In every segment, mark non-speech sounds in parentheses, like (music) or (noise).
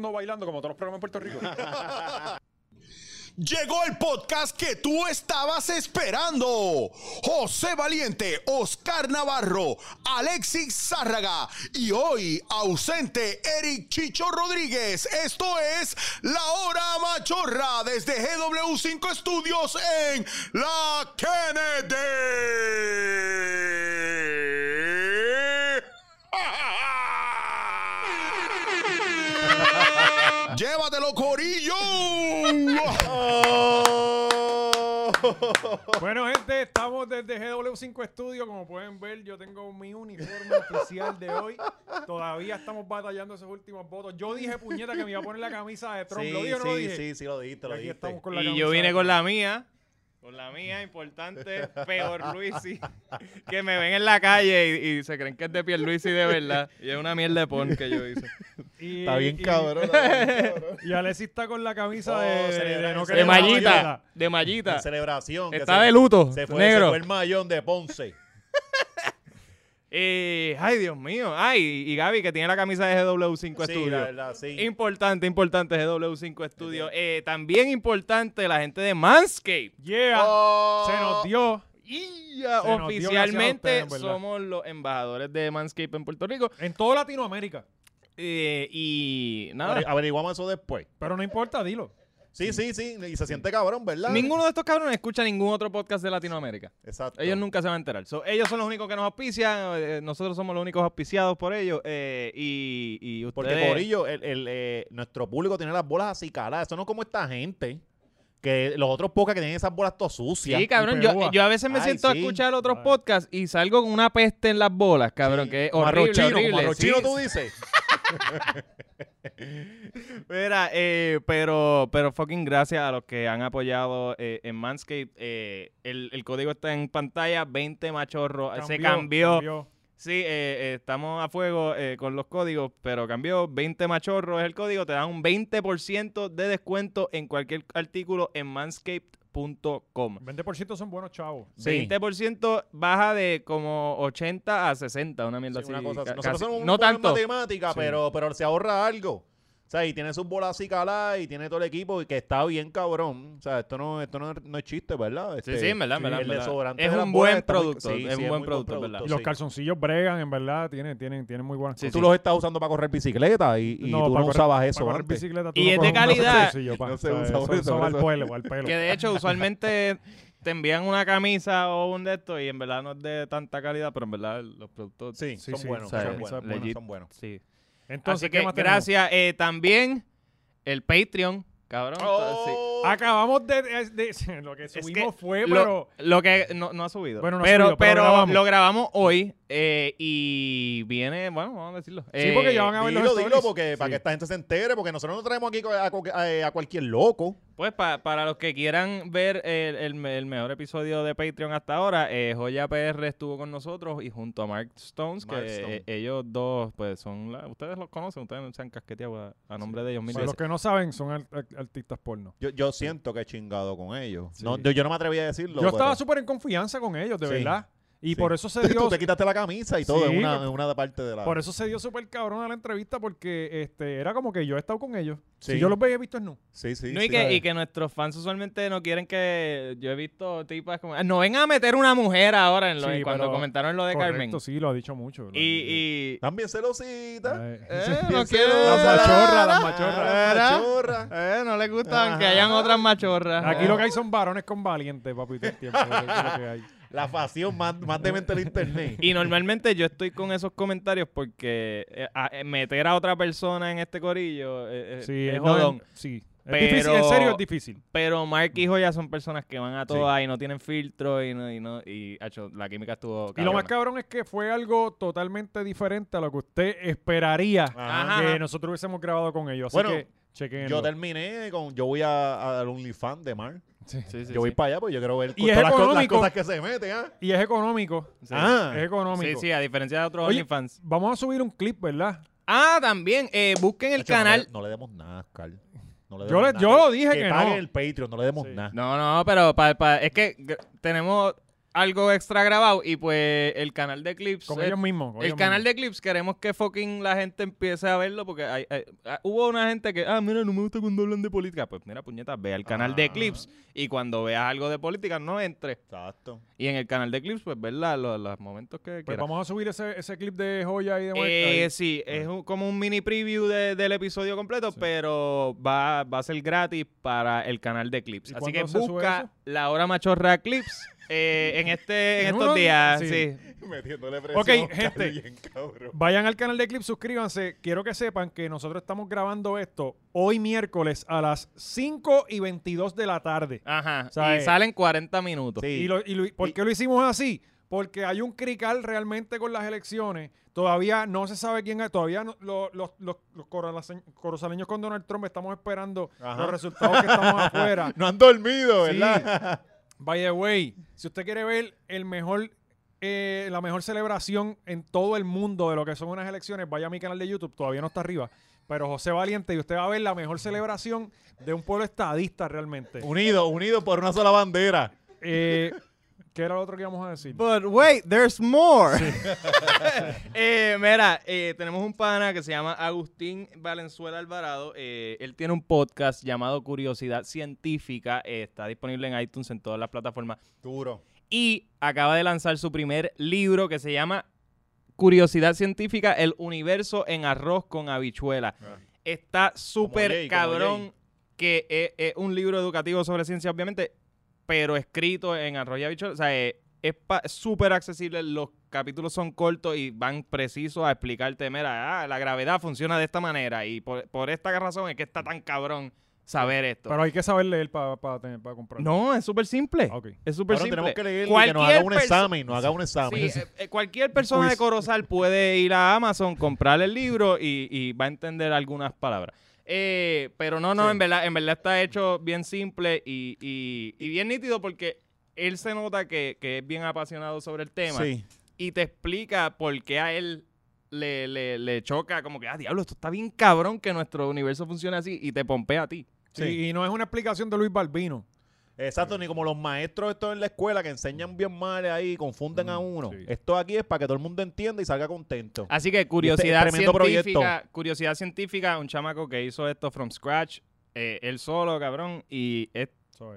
Bailando, como todos los programas en Puerto Rico. Llegó el podcast que tú estabas esperando. José Valiente, Oscar Navarro, Alexis Zárraga y hoy ausente Eric Chicho Rodríguez. Esto es La Hora Machorra desde GW5 Studios en La Kennedy. (laughs) Llévatelo, Corillo. (laughs) bueno, gente, estamos desde GW5 Studio. Como pueden ver, yo tengo mi uniforme oficial de hoy. Todavía estamos batallando esos últimos votos. Yo dije, puñeta, que me iba a poner la camisa de Trump. Sí, ¿Lo dije o no sí, lo dije? sí, sí, lo dijiste, Y lo aquí dijiste. estamos con la Y yo vine con la mía, con la mía, importante, peor Luisi, (laughs) que me ven en la calle y, y se creen que es de piel Luisi de verdad. Y es una mierda de pon que yo hice. Y- (laughs) Está bien y- cabrón. está bien cabrón. Y Alexis está con la camisa Oh, de, de, no de mallita, de mallita. En celebración. que Está se- de luto, Se fue, negro. se fue el mayón de Ponce. (laughs) Eh, ay, Dios mío. Ay, y Gaby que tiene la camisa de GW5 Sí, Studio. la verdad, sí. Importante, importante GW5 Studio. Eh, también importante la gente de Manscaped. Yeah, Oh. se nos dio. Y ya Se nos dio a oficialmente ustedes, somos los embajadores de Manscaped en Puerto Rico. En toda Latinoamérica. Eh, y nada. Averi- Averiguamos eso después. Pero no importa, dilo. Sí, sí, sí. Y se siente cabrón, ¿verdad? Ninguno de estos cabrones escucha ningún otro podcast de Latinoamérica. Exacto. Ellos nunca se van a enterar. So, ellos son los únicos que nos auspician. eh, nosotros somos los únicos auspiciados por ellos. eh, y, y ustedes... Porque, Corillo, el, el, eh, nuestro público tiene las bolas así caladas. Eso no es como esta gente. Que los otros pocas que tienen esas bolas todas sucias. Sí, cabrón. Yo, yo a veces me Ay, siento a sí. escuchar otros podcasts y salgo con una peste en las bolas, cabrón. Que es horrible, arroz chino, horrible. como arroz Sí, tú dices. (laughs) (laughs) Mira, eh, pero, pero fucking gracias a los que han apoyado eh, en Manscaped. eh, el, el código está en pantalla, 20 machorro. se cambió. Sí, eh, estamos a fuego con los códigos, pero cambió. 20 machorro es el código. Te dan un 20% de descuento en cualquier artículo en manscaped.com. 20% son buenos chavos. Sí. 20% baja de como 80 a 60, una mierda Sí, así. una cosa Nosotros somos un no poco en tanto. matemática, Sí. pero, pero se ahorra algo. O sea, y tiene sus bolas así caladas y tiene todo el equipo y que está bien cabrón. O sea, esto no, esto no, es- no es chiste, ¿verdad? Sí, Este, sí, en verdad, en verdad, el en verdad. desodorante Es de un buen muy- producto, sí, es sí, un buen producto, ¿verdad? Y los sí. calzoncillos bregan, en verdad, tienen, tienen, tienen muy buenas Sí, cosas. Tú los estás usando para correr bicicleta y, y tú no para correr- usabas eso para correr antes. bicicleta, tú Y no es de calidad. pa. No se por eso- eso, eso por va al eso. pelo, va al pelo. Que de hecho, usualmente te envían una camisa o un de estos y en verdad no es de tanta calidad, pero en verdad los productos. Sí, son sí, buenos, o sea, son son buenos, legit. son buenos. Sí. Entonces, Así ¿qué más tenemos? gracias. Eh, también el Patreon, cabrón. sí. Oh, Acabamos de, de- de- (laughs) Lo que Es subimos que fue, lo, pero... lo que no, no ha subido. Bueno, no ha pero, subido, pero pero grabamos. lo grabamos hoy eh, y viene, bueno, vamos a decirlo. Sí, porque Eh, ya van a ver los Dilo, dilo, stories. porque para Sí. que esta gente se entere, porque nosotros no traemos aquí a, a- a cualquier loco. Pues pa- para los que quieran ver el, el me- el mejor episodio de Patreon hasta ahora, eh, Joya PR estuvo con nosotros y junto a Mark Stones, Mark que Stone. eh, ellos dos, pues son, la- ustedes los conocen, ustedes se han casqueteado a, a nombre de ellos mil Para los que no saben, son ar- ar- artistas porno. Yo, yo siento que he chingado con ellos. Sí. No, yo, yo no me atreví a decirlo. Yo estaba súper en confianza con ellos, de Sí. verdad. Y Sí. por eso se (laughs) Tú dio... te quitaste la camisa y todo Sí, en una, en una parte de la. Por eso se dio súper cabrón a la entrevista porque este era como que yo he estado con ellos. Sí. Si yo los veía visto en nu. Sí, sí. No, sí. y, que, y que nuestros fans usualmente no quieren que. Yo he visto tipas como. "Ah, No vengan a meter una mujer ahora en lo, Sí, cuando pero- comentaron lo de Correcto, Carmen. sí, lo ha dicho mucho. Y. y También celosita. Eh, no quiero. Las machorras, las machorras. Era. Machorra. Eh, no les gusta aunque Ajá. hayan otras machorras. Aquí lo que hay son varones con valientes, papi, todo el tiempo. lo que hay. La facción más, más demente del internet. Y normalmente yo estoy con esos comentarios porque eh, a- eh, meter a otra persona en este corillo eh, eh, Sí, es no, jodón. sí. Es difícil, en serio es difícil. Pero Mark y Joya son personas que van a todas y no tienen filtro y no, y no, y hacho, la química estuvo Y lo más cabrón es que fue algo totalmente diferente a lo que usted esperaría Ajá. que nosotros hubiésemos grabado con ellos. Así Bueno, que chequen. Yo terminé con. Yo voy a- al OnlyFans de Mar. Sí, sí, yo voy para allá porque yo quiero ver Y es todas las, co- las económico. cosas que se meten, ¿ah? Y es económico. Sí. Ah. Es económico. Sí, sí, a diferencia de otros Oye, OnlyFans. Vamos a subir un clip, ¿verdad? Ah, también, eh, busquen el Hacho, no canal. le- No, le demos nada, Carl. No le Yo le- nada. yo lo dije que paguen no. el Patreon, no le demos Sí. nada. No, no, pero pa- pa- es que tenemos algo extra grabado y pues el canal de clips. Con eh, ellos mismos. con el ellos canal mismos. de clips queremos que fucking la gente empiece a verlo porque hay, hay- ah, hubo una gente que, ah, mira, no me gusta cuando hablan de política. Pues mira, puñeta, ve al canal de Ah. clips y cuando veas algo de política no entres. Exacto. Y en el canal de clips, pues ver la- los, los momentos que Pues quieras. vamos a subir ese, ese clip de joya y de muerte. Eh, ahí. sí, es un- como un mini preview de- del episodio completo, pero va, va a ser gratis para el canal de clips. ¿Y Así que busca la hora machorra clips eh, en este en ¿En estos uno? días. Sí. Sí. Metiéndole Ok, presión. gente. bien cabrón. Vayan al canal de clips, suscríbanse. Quiero que sepan que nosotros estamos grabando esto hoy miércoles a las 5 y 22 de la tarde. Ajá. O sea, y eh, salen 40 minutos. Sí. Y, lo- y lo- ¿Por qué lo hicimos así? Porque hay un crical realmente con las elecciones. Todavía no se sabe quién es. Todavía no- lo- los, los, los coralace- corozaleños con Donald Trump estamos esperando Ajá. los resultados que estamos (laughs) afuera. No han dormido, Sí. By the way, si usted quiere ver el mejor, eh, la mejor celebración en todo el mundo de lo que son unas elecciones, vaya a mi canal de YouTube, todavía no está arriba. Pero José Valiente, y usted va a ver la mejor celebración de un pueblo estadista realmente. Unidos, unidos por una sola bandera. Eh, ¿Qué era lo otro que íbamos a decir? But wait, there's more. (laughs) Eh, mira, eh, tenemos un pana que se llama Agustín Valenzuela Alvarado. Eh, él tiene un podcast llamado Curiosidad Científica. Eh, está disponible en iTunes en todas las plataformas. Duro. Y acaba de lanzar su primer libro que se llama Curiosidad Científica, el universo en arroz con habichuela. Ah. Está súper cabrón que es, es un libro educativo sobre ciencia, obviamente, pero escrito en arroz y habichuela. O sea, es es pa- súper accesible. Los capítulos son cortos y van precisos a explicarte, mira, ah, la gravedad funciona de esta manera y por, por esta razón es que está tan cabrón saber esto. Pero hay que saber leer para comprar. no, es súper simple. Ah, ok. Es súper Bueno, simple. tenemos que leer que nos haga Cualquier un examen, nos haga un examen. Sí, eh, (laughs) eh, cualquier persona de. Corozal puede ir a Amazon, comprar el libro y, y va a entender algunas palabras. Eh, pero no, no, Sí. en verdad, en verdad está hecho bien simple y, y- y bien nítido porque él se nota que, que es bien apasionado sobre el tema Sí. y te explica por qué a él le, le- le choca como que, ah, diablo, esto está bien cabrón que nuestro universo funcione así y te pompea a ti. Sí, Sí. Y no es una explicación de Luis Balbino. Exacto, ni como los maestros estos en la escuela que enseñan bien mal ahí y confunden a uno. sí. Esto aquí es para que todo el mundo entienda y salga contento. Así que curiosidad tremendo científica, curiosidad científica, un chamaco que hizo esto from scratch, eh, él solo, cabrón, y es-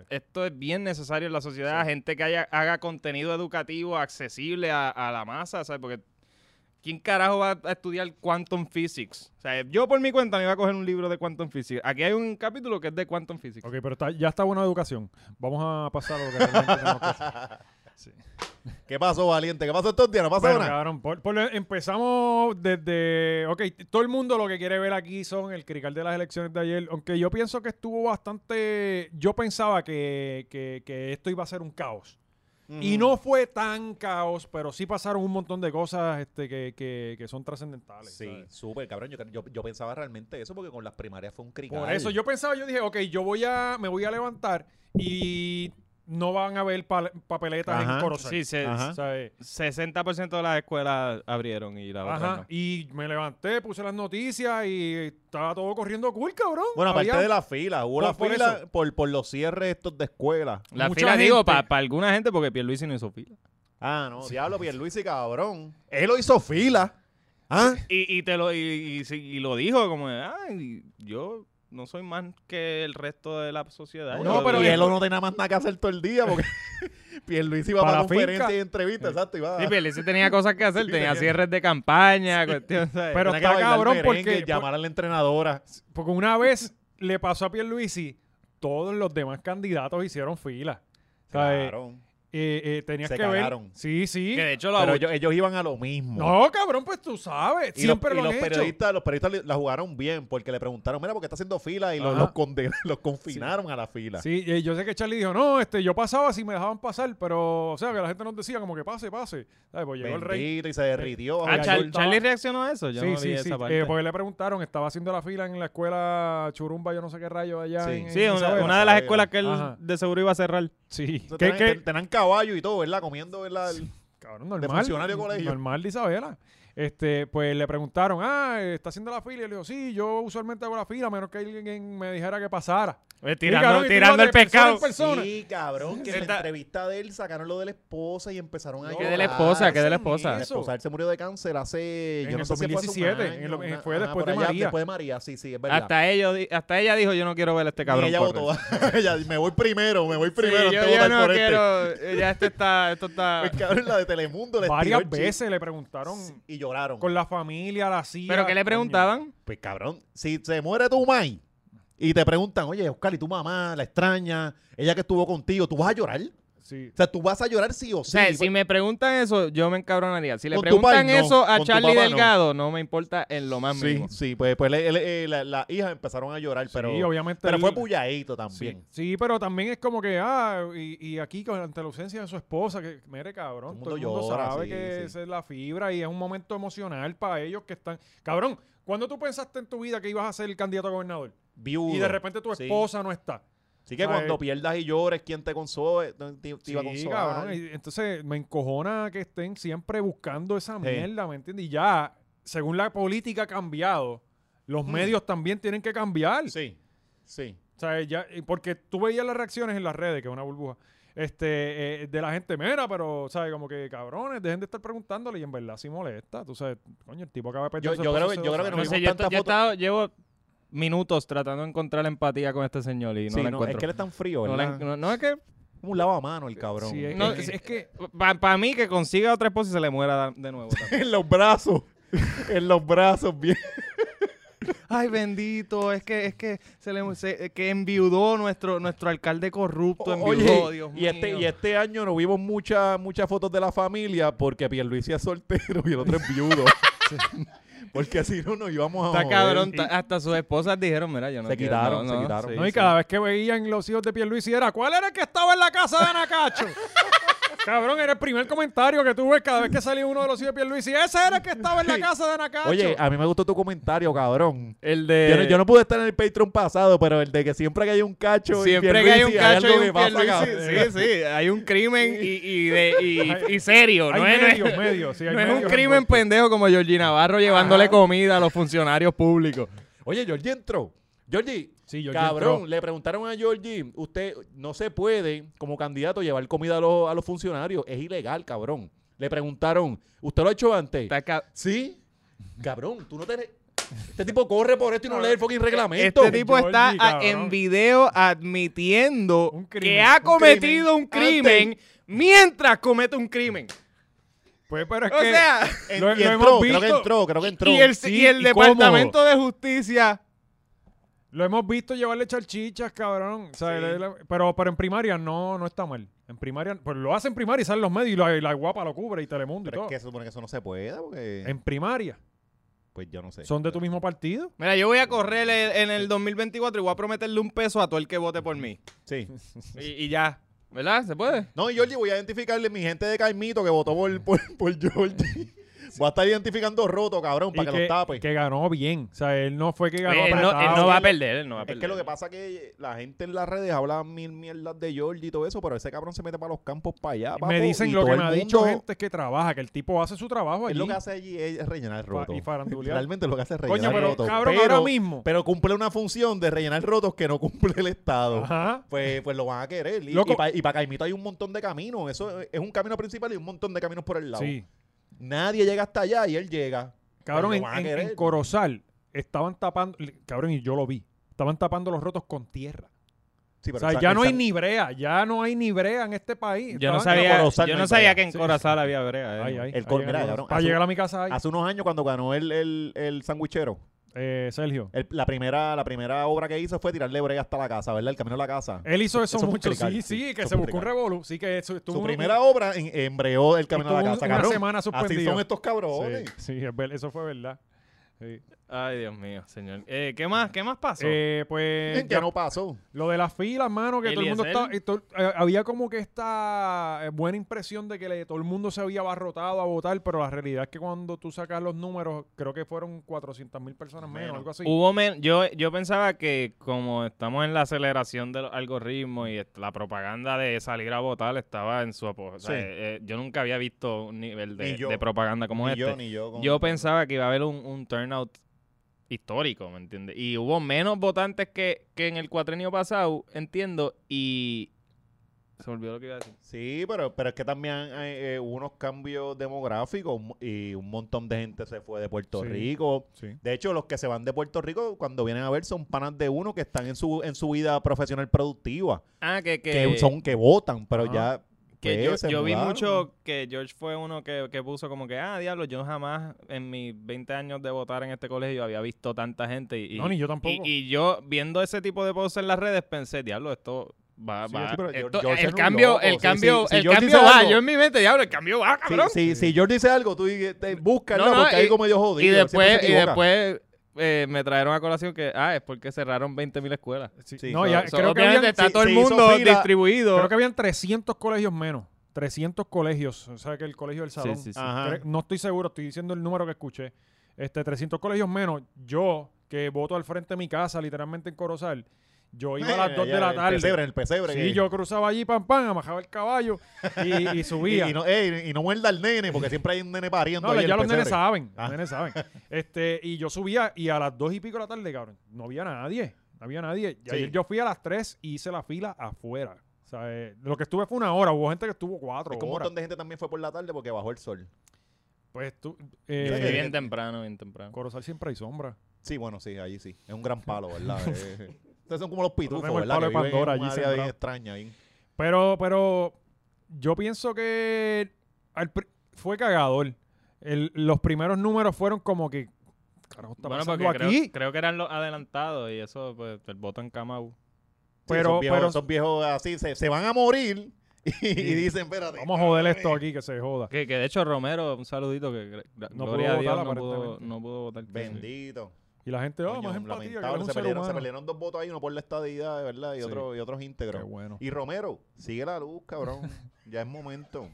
esto es bien necesario en la sociedad, gente que haya, haga contenido educativo accesible a, a la masa, ¿sabes? Porque ¿quién carajo va a estudiar quantum physics? O sea, yo por mi cuenta me iba a coger un libro de quantum physics. Aquí hay un capítulo que es de quantum physics. Ok, pero está- ya está buena educación. Vamos a pasar a lo que realmente (laughs) tenemos que hacer. ¿Qué pasó, valiente? ¿Qué pasó estos días? ¿No pasó Bueno, nada? cabrón, por- por- empezamos desde... Ok, todo el mundo lo que quiere ver aquí son el crical de las elecciones de ayer, aunque yo pienso que estuvo bastante... Yo pensaba que, que- que esto iba a ser un caos. Y no fue tan caos, pero sí pasaron un montón de cosas este, que, que- que son trascendentales. Sí, súper, cabrón. Yo, yo, yo pensaba realmente eso porque con las primarias fue un crical. Por eso yo pensaba, yo dije, ok, yo voy a, me voy a levantar y no van a ver pa- papeletas Ajá. en Corozal. Sí, se- Ajá. ¿sabes? 60% de las escuelas abrieron y la otra Ajá. no. Y me levanté, puse las noticias y estaba todo corriendo cool, cabrón. Bueno, aparte Había- de la fila, hubo Por- la por fila por, por los cierres estos de escuela. La Mucha fila, digo, para alguna gente, porque Pierluisi no hizo fila. Ah, no, diablo, Pierluisi, cabrón. Él lo hizo fila. ¿Ah? Y, y te lo, y, y sí, y lo dijo como, ay, yo no soy más que el resto de la sociedad. No, pero y es- él no tenía más nada que hacer todo el día porque (laughs) Pierluisi iba Para para, la conferencias finca. y entrevistas, exacto. Iba Sí, Pierluisi tenía cosas que hacer, (laughs) Sí, tenía cierres de campaña, cuestión, ¿sabes? Pero tenía está cabrón merengue, porque- llamar a la entrenadora. Porque una vez le pasó a Pierluisi, todos los demás candidatos hicieron fila. ¿sabes? Claro. Eh, eh, tenías Se que cagaron. ver. Sí, sí. que de hecho Pero ellos, ellos iban a lo mismo. No, cabrón, pues tú sabes. Y, Siempre los, y lo los han hecho. periodistas, los periodistas la jugaron bien porque le preguntaron, mira, porque está haciendo fila y los, los, (laughs) los confinaron a la fila. Sí, y yo sé que Charlie dijo, no, este, yo pasaba si me dejaban pasar, pero, o sea, que la gente nos decía como que pase, pase. ¿Sabes? Pues llegó el rey. Y se derritió. Ah, Char- estaba- Charlie reaccionó a eso. Yo sí, no vi sí, sí. esa parte. Eh, porque le preguntaron, estaba haciendo la fila en la escuela Churumba, yo no sé qué rayo allá. Sí. en- en sí, una, de las escuelas que él Ajá. de seguro iba a cerrar. Sí. tenían caballo y todo, ¿verdad? Comiendo, ¿verdad? El- Cabrón, normal. funcionario de colegio. Normal de Isabela. Este, pues le preguntaron, ah, ¿está haciendo la fila? Y le digo, sí, yo usualmente hago la fila, a menos que alguien me dijera que pasara. Tirando tirando el pescado. Sí, cabrón, que en la entrevista de él sacaron lo de la esposa y empezaron a ¿Qué de la esposa? ¿Qué de la esposa? La esposa, él se murió de cáncer hace, en yo no sé 2017, fue, fue después de María. Después de María, sí, sí, es verdad. Hasta, ellos, hasta ella dijo, yo no quiero ver a este cabrón. Y ella votó. (laughs) ella, me voy primero, me voy primero. Sí, yo, yo no este". quiero, este. ya esto está, esto está. (laughs) Pues cabrón, la de Telemundo. Le Varias veces le preguntaron. Y lloraron. Con la familia, la CIA. ¿Pero qué le preguntaban? Pues cabrón, si se muere tu mai y te preguntan, oye, Oscar, ¿y tu mamá la extraña? Ella que estuvo contigo, ¿tú vas a llorar? Sí. O sea, tú vas a llorar sí o sí. O sea, si me preguntan eso, yo me encabronaría. Si le preguntan eso a Charlie Delgado, no. me importa en lo más mínimo. Sí, pues, pues le, la, la hija empezaron a llorar, pero, sí, obviamente pero fue puyadito también. Sí. pero también es como que, ah, y, y aquí con, ante la ausencia de su esposa, que, mire, cabrón, todo el mundo, sabe que esa es la fibra y es un momento emocional para ellos que están... Cabrón, ¿cuándo tú pensaste en tu vida que ibas a ser el candidato a gobernador? Y de repente tu esposa no está. Así que cuando pierdas y llores, ¿quién te console? Te, iba a consolar. entonces me encojona que estén siempre buscando esa mierda, ¿me entiendes? Y ya, según la política ha cambiado, los mm. medios también tienen que cambiar. Sí, sí. O sea, ya, porque tú veías las reacciones en las redes, que es una burbuja, este, eh, de la gente, mera, pero, ¿sabes? Como que cabrones, dejen de estar preguntándole y en verdad sí molesta. Tú sabes, coño, el tipo acaba de perder yo, yo creo, yo creo que no, sé, yo, yo he estado, llevo minutos tratando de encontrar empatía con este señor y no la encuentro. Es que él es tan frío, No, no, es que... Un lavamano el cabrón. Sí, es, que... Para mí que consiga otra esposa y se le muera de nuevo. (laughs) en los brazos. en los brazos, bien. Ay, bendito, es que es que se le que enviudó nuestro nuestro alcalde corrupto, enviudó, Dios y Este, y este año no vimos muchas muchas fotos de la familia porque Pierluisi es soltero y el otro es viudo. (laughs) Porque así no nos íbamos a Está cabrón, hasta sus esposas dijeron, mira, yo no Se quitaron, se quitaron. no, y cada vez que veían los hijos de Pierluisi era, ¿cuál era el que estaba en la casa de Anacacho? (laughs) Cabrón, era el primer comentario que tuve cada vez que salía uno de los hijos de Pierluisi. Ese era el que estaba en la casa de Anacacho. Oye, a mí me gustó tu comentario, cabrón. El de... Yo no, pude estar en el Patreon pasado, pero el de que siempre que hay un cacho Siempre que hay un cacho y un Sí, sí, hay un crimen y, de, y, serio. no es, medio, sí, no es un crimen pendejo como Georgie Navarro llevándole comida a los funcionarios públicos. Oye, Georgie entró. Georgie, Sí, Cabrón, le preguntaron a Georgie, usted no se puede como candidato llevar comida a los, a los funcionarios, es ilegal, cabrón. Le preguntaron, ¿usted lo ha hecho antes? sí. Cabrón, tú no tienes... Este tipo corre por esto y no lee el fucking reglamento. Este tipo está en video admitiendo que ha cometido un crimen, mientras comete un crimen. Pues, pero es o que sea, lo, hemos visto. creo que entró, creo que entró. Y el, y el Departamento de Justicia lo hemos visto llevarle chalchichas, cabrón. pero, pero en primaria no, no está mal. En primaria, pues lo hace en primaria y salen los medios y la, guapa lo cubre y Telemundo pero y todo. es que se supone que eso no se puede porque... En primaria. Pues yo no sé. ¿Son de tu mismo partido? Mira, yo voy a correr en el 2024 y voy a prometerle un peso a todo el que vote por mí. Sí. (laughs) y, ya. ¿Verdad? ¿Se puede? No, y Georgie, voy a identificarle a mi gente de Caimito que votó por, por, por Georgie. Voy a estar identificando roto, cabrón, para que, lo tape. Que ganó bien. O sea, él no fue que ganó. Él, no, él no, va a perder, él no va a perder. Es que lo que pasa es que la gente en las redes habla mil mierdas de George y todo eso, pero ese cabrón se mete para los campos para allá. me dicen lo que me ha dicho gente es que trabaja, que el tipo hace su trabajo allí. lo que hace allí es rellenar el roto. Y farandulear. Realmente lo que hace es rellenar Coño, pero, roto. Cabrón, ahora mismo. Pero cumple una función de rellenar rotos que no cumple el Estado. Ajá. Pues, pues lo van a querer. Y, y para Caimito hay un montón de caminos. Eso es un camino principal y un montón de caminos por el lado. Sí. Nadie llega hasta allá y él llega. Cabrón, en, Corozal estaban tapando, cabrón, y yo lo vi, estaban tapando los rotos con tierra. o sea, ya no hay ni brea, ya no hay ni brea en este país. Yo no sabía, yo no sabía que en Corozal había brea. Eh. el llegar a mi casa ahí. Hace unos años cuando ganó el, el, el sandwichero, eh, Sergio. la, primera, la primera obra que hizo fue tirarle brea hasta la casa, ¿verdad? El camino a la casa. Él hizo eso, mucho, sí, sí, que se buscó un revolú. Sí, que eso, Su primera obra en, embreó el camino a la casa, una semana suspendido. Así son estos cabrones. Sí, sí eso fue verdad. Ay, Dios mío, señor. Eh, ¿Qué más? ¿Qué más pasó? Eh, pues ¿Qué ya- no pasó? lo de las filas, mano, que todo el mundo estaba... todo- eh, había como que esta eh, buena impresión de que le- todo el mundo se había abarrotado a votar, pero la realidad es que cuando tú sacas los números, creo que fueron 400 mil personas menos, Menos. algo así. Hubo men- yo, yo pensaba que como estamos en la aceleración de los algoritmos y la propaganda de salir a votar estaba en su apogeo. O sea, Sí. eh, yo nunca había visto un nivel de, Ni yo. de propaganda como ni este. yo, ni yo. Yo pensaba que iba a haber un, un turnout histórico, ¿me entiendes? Y hubo menos votantes que, que en el cuatrenio pasado, entiendo, y... Se me olvidó lo que iba a decir. Sí, pero, pero es que también hay eh, unos cambios demográficos y un montón de gente se fue de Puerto Sí. Rico. Sí. De hecho, los que se van de Puerto Rico, cuando vienen a ver, son panas de uno que están en su, en su vida profesional productiva. Ah, que... Que, que son que votan, pero ya. Que pues, yo, yo vi mucho que George fue uno que, que puso como que, ah, diablo, yo jamás en mis 20 años de votar en este colegio había visto tanta gente. Y, No, ni yo tampoco. Y, y yo, viendo ese tipo de posts en las redes, pensé, diablo, esto va, Sí, va. sí, pero esto- George el cambio, loco. el Sí, cambio, sí, el George cambio va. algo- Yo en mi mente, diablo, el cambio va, Sí, cabrón. sí, si George dice algo, tú te- búscalo, No, no, porque y- ahí como yo jodido. y después eh, me trajeron a colación que, ah, es porque cerraron 20.000 escuelas. Sí. Sí, no, so- ya, So, creo, que habían, está sí, todo el mundo fila. distribuido. creo que habían 300 colegios menos. 300 colegios. O sea, que el colegio del salón. No estoy seguro, estoy diciendo el número que escuché. Este, 300 colegios menos. Yo, que voto al frente de mi casa, literalmente en Corozal, yo iba a las Eh, 2 ya, de la el tarde. pesebre, el pesebre. Sí, que- yo cruzaba allí, pam, pam, amajaba el caballo y, y (laughs) subía. Y, y no, ey, y no muerda al nene, porque siempre hay un nene pariendo. No, ahí ya el los nenes saben, Ah. los nenes saben. (laughs) Este, y yo subía y a las dos y pico de la tarde, cabrón, no había nadie, no había nadie. Y Sí. ayer yo fui a las 3 y hice la fila afuera. O sea, eh, lo que estuve fue una hora, hubo gente que estuvo cuatro Es que un horas. montón de gente también fue por la tarde porque bajó el sol. Pues tú, eh, bien temprano, bien temprano. Corozal siempre hay sombra. Sí, bueno, sí, allí sí. Es un gran palo, ¿verdad? (laughs) Eh, Ustedes son como los pitufos, tenemos el ¿verdad? palo Que de Pandora allí área bien extraña ahí. Pero, pero yo pienso que al fue cagador. El- los primeros números fueron como que, carajo, está Bueno, pasando creo, aquí? creo que eran los adelantados y eso, pues, el voto en Camau. Sí, Pero- son viejos, pero- son viejos así, se, se van a morir y, y dicen, espérate. Vamos a joder esto aquí, que se joda. Que, que de hecho Romero, un saludito, que No gloria pudo a Dios votar, no, pudo, no pudo votar. Bendito. Y la gente, oh, Coño, más empatía, que un se, ser se pelearon dos votos ahí, uno por la estadidad, ¿verdad? Y, Sí. otro, y otros íntegros. Qué bueno. Y Romero, sigue la luz, cabrón. (laughs) ya es momento.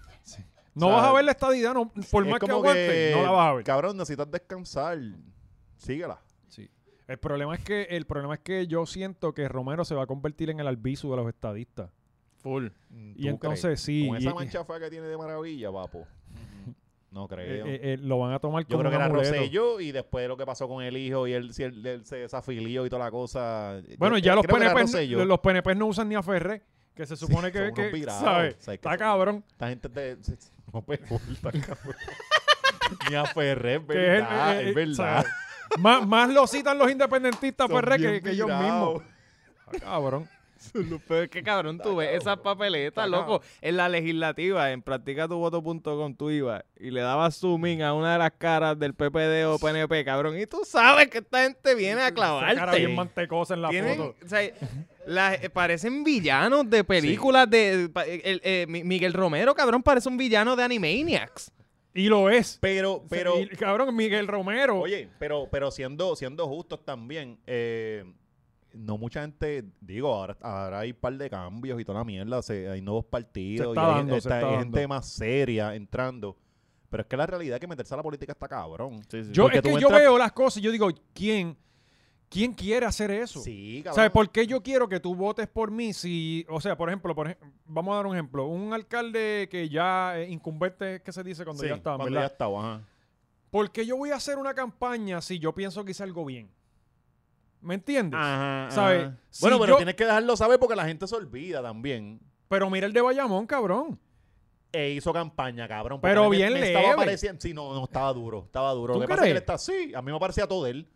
No vas a ver la estadidad, no, por Es más que como aguante, no la vas a ver. Cabrón, necesitas descansar. Síguela. Sí. El problema es que el problema es que yo siento que Romero se va a convertir en el albizu de los estadistas. Full. Mm, Y ¿tú entonces crees? sí, Con y- esa mancha fea que tiene de maravilla, papo. No creo. Eh, eh, eh, lo van a tomar Yo como creo que era amuleto. Rosselló y después lo que pasó con el hijo y él, si él, él se desafilió y toda la cosa. Bueno, Yo ya los PNP, los PNP no usan ni a Ferré, que se supone que. ¿sabes? O sea, Está cabrón. Esta gente de. No puta, (laughs) cabrón. Ni a Ferrer, es (laughs) verdad, eh, es eh, verdad. más, más lo citan los independentistas (laughs) Ferré que, ellos mismos. Ah, cabrón. (laughs) Pero es que cabrón, tú ves esas papeletas, loco. En la legislativa, en practicatuvoto.com, tú ibas y le dabas zoom in a una de las caras del PPD o PNP, cabrón. Y tú sabes que esta gente viene a Esa cara bien clavarte. mantecosa en la Tienen, foto. o sea, la- eh, parecen villanos de películas de... pa- el- eh, Mi- Miguel Romero, cabrón, parece un villano de Animaniacs. Y lo es. Pero, pero. Y, cabrón, Miguel Romero. Oye, pero, pero siendo, siendo justos también, eh, no mucha gente, digo, ahora, ahora hay un par de cambios y toda la mierda, se- hay nuevos partidos, Se está y hay, dando, se está- está hay dando. gente más seria entrando. Pero es que la realidad es que meterse a la política está cabrón. yo, porque es que yo veo las cosas y yo digo, ¿quién, ¿quién quiere hacer eso? Sí, cabrón. ¿Sabes por qué yo quiero que tú votes por mí? Si, o sea, por ejemplo, por vamos a dar un ejemplo. Un alcalde que ya eh, incumbente, ¿qué se dice cuando Sí, ya está? cuando ¿verdad? ya estaba, ajá. ¿Por qué yo voy a hacer una campaña si yo pienso que hice algo bien? ¿Me entiendes? Ajá, ¿Sabes? ajá. Si Bueno, pero yo- tienes que dejarlo saber porque la gente se olvida también. Pero mira el de Bayamón, cabrón. E hizo campaña, cabrón. Pero me- bien me estaba pareciendo- Sí, no, no, estaba duro. Estaba duro. Lo ¿Tú que pasa es que él está así. A mí me parecía todo él.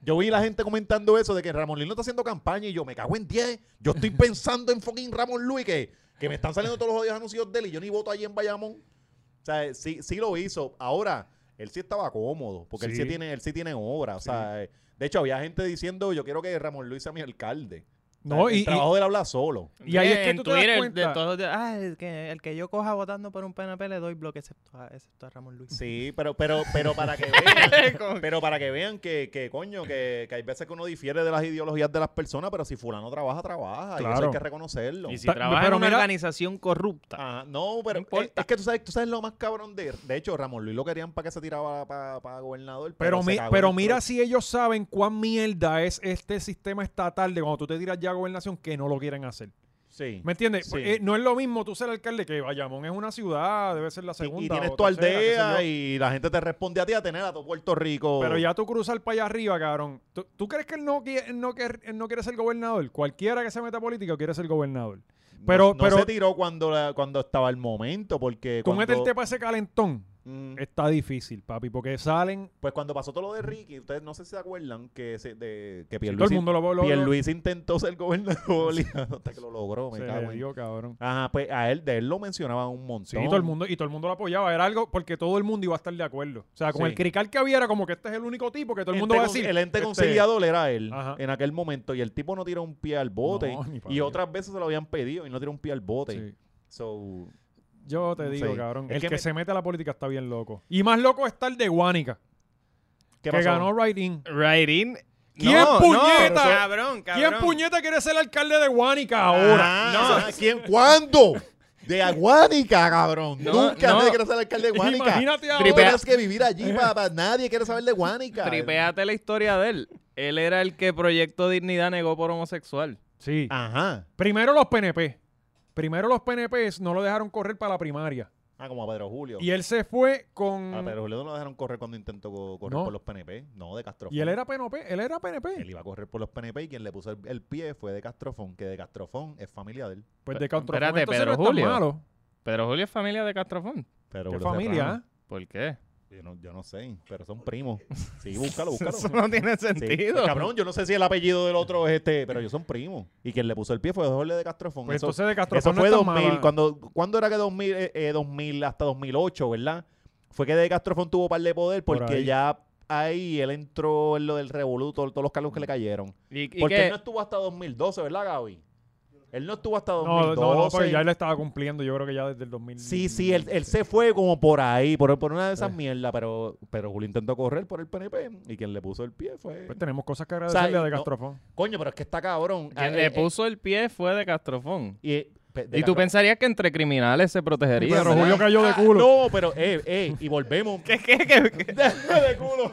Yo vi la gente comentando eso de que Ramón Luis no está haciendo campaña y yo me cago en 10. Yo estoy (laughs) pensando en fucking Ramón Luis que, que me están saliendo todos los odios anuncios de él y yo ni voto allí en Bayamón. O sea, sí, sí lo hizo. Ahora, él sí estaba cómodo porque él Sí. sí tiene, él sí tiene obra. O sea, eh, de hecho, había gente diciendo, yo quiero que Ramón Luis sea mi alcalde. No, el y, y- trabajo de él habla solo. Y ahí es que en tú te das Twitter, cuenta. de todos, de- ah, el que, el que yo coja votando por un PNP le doy bloque excepto a, excepto a Ramón Luis. Sí, pero, pero, pero para que (laughs) vean, pero para que vean que, que coño, que, que hay veces que uno difiere de las ideologías de las personas, pero si fulano trabaja, trabaja. Y eso Claro. hay que reconocerlo. Y si Ta- trabaja pero en una mira- organización corrupta. Ajá, no, pero No es, es que tú sabes, tú sabes lo más cabrón de De hecho, Ramón Luis lo querían para que se tiraba para gobernador. Pero, mi- pero el mira si ellos saben cuán mierda es este sistema estatal de cuando tú te tiras ya gobernación que no lo quieren hacer. Sí. ¿Me entiendes? Sí. Eh, no es lo mismo tú ser alcalde que Bayamón es una ciudad, debe ser la segunda. y tienes tu aldea y la gente te responde a ti a tener a todo Puerto Rico. Pero ya tú cruzar para allá arriba, cabrón. ¿Tú, tú crees que él no, quiere, él no, quiere, él no quiere ser gobernador? Cualquiera que se meta a política quiere ser gobernador. No- pero- no, pero- se tiró cuando, la- cuando estaba el momento, porque Tú cuando, meterte para ese calentón. Mm, Está difícil, papi, porque salen... pues cuando pasó todo lo de Ricky, ustedes no sé si se acuerdan que, se, de, que todo el Pierluisi, mundo lo, lo, Pierluisi intentó ser gobernador y (laughs) hasta que lo logró, me se cago dio, cabrón. Ajá, pues a él, de él lo mencionaban un montón. Sí, todo el mundo, y todo el mundo lo apoyaba. Era algo porque todo el mundo iba a estar de acuerdo. O sea, con Sí. el crical que había era como que este es el único tipo que todo el mundo Ente va a con- decir. El ente este, conciliador era él Ajá. en aquel momento y el tipo no tiró un pie al bote No, y otras veces se lo habían pedido y no tiró un pie al bote. sí. So, Yo te digo, Sí. cabrón. Es el que que, me- se mete a la política está bien loco. Y más loco está el de Guánica, ¿qué que pasó? ganó Right In. Right in. ¿Quién No, puñeta? no, cabrón, cabrón. ¿Quién puñeta quiere ser alcalde de Guánica ahora? Ah, ¿Quién? ¿Cuándo? De Aguánica, cabrón. No, Nunca no. nadie quiere ser alcalde de (laughs) Guánica. Imagínate ahora. Que vivir allí, (laughs) papá. Nadie quiere saber de Guánica. Tripéate la historia de él. Él era el que Proyecto Dignidad negó por homosexual. Sí. Ajá. Primero los PNP. Primero los PNP no lo dejaron correr para la primaria. Ah, como a Pedro Julio. Y él se fue con... A Pedro Julio no lo dejaron correr cuando intentó co- correr No. por los PNP. No, de Castrofón. Y él era PNP. Él era PNP. Él iba a correr por los PNP y quien le puso el, el pie fue de Castrofón, que de Castrofón es familia de él. Pues de Castro Espérate, entonces Pedro no es tan Julio. malo. Pero Julio es familia de Castrofón. Pero ¿Qué familia? Serrano. ¿Por qué? Yo no, yo no sé, pero son primos. (laughs) Sí, búscalo, búscalo. Eso no tiene Sí. sentido. Pues, cabrón, yo no sé si el apellido del otro es este, pero ellos son primos. Y quien le puso el pie fue Jorge de Castrofón. Pues Eso- entonces de Castro Eso no fue tan 2000, mala. cuando, ¿cuándo era que 2000, eh, eh, 2000 hasta 2008, verdad? Fue que de Castrofón tuvo par de poder Por porque ahí. ya ahí él entró en lo del revoluto, todos los cargos que le cayeron. ¿Y, y Porque qué? él no estuvo hasta 2012, ¿verdad, Gaby? Él no estuvo hasta No, 2012. no, no, porque ya él estaba cumpliendo, yo creo que ya desde el 2000. Sí, sí, él, él se fue como por ahí, por, por una de esas Sí. mierdas, pero, pero Julio intentó correr por el PNP y quien le puso el pie fue... Pues tenemos cosas que sea, agradecerle a de no- Castrofón. Coño, pero es que está cabrón. Quien Ah, le eh, puso el pie fue de Castrofón. eh, y, pe- de Y tú pensarías que entre criminales se protegería. Pero. Julio cayó de Ah, culo. No, pero, eh, eh, y volvemos. (laughs) ¿Qué, qué, qué? qué? (laughs) de culo.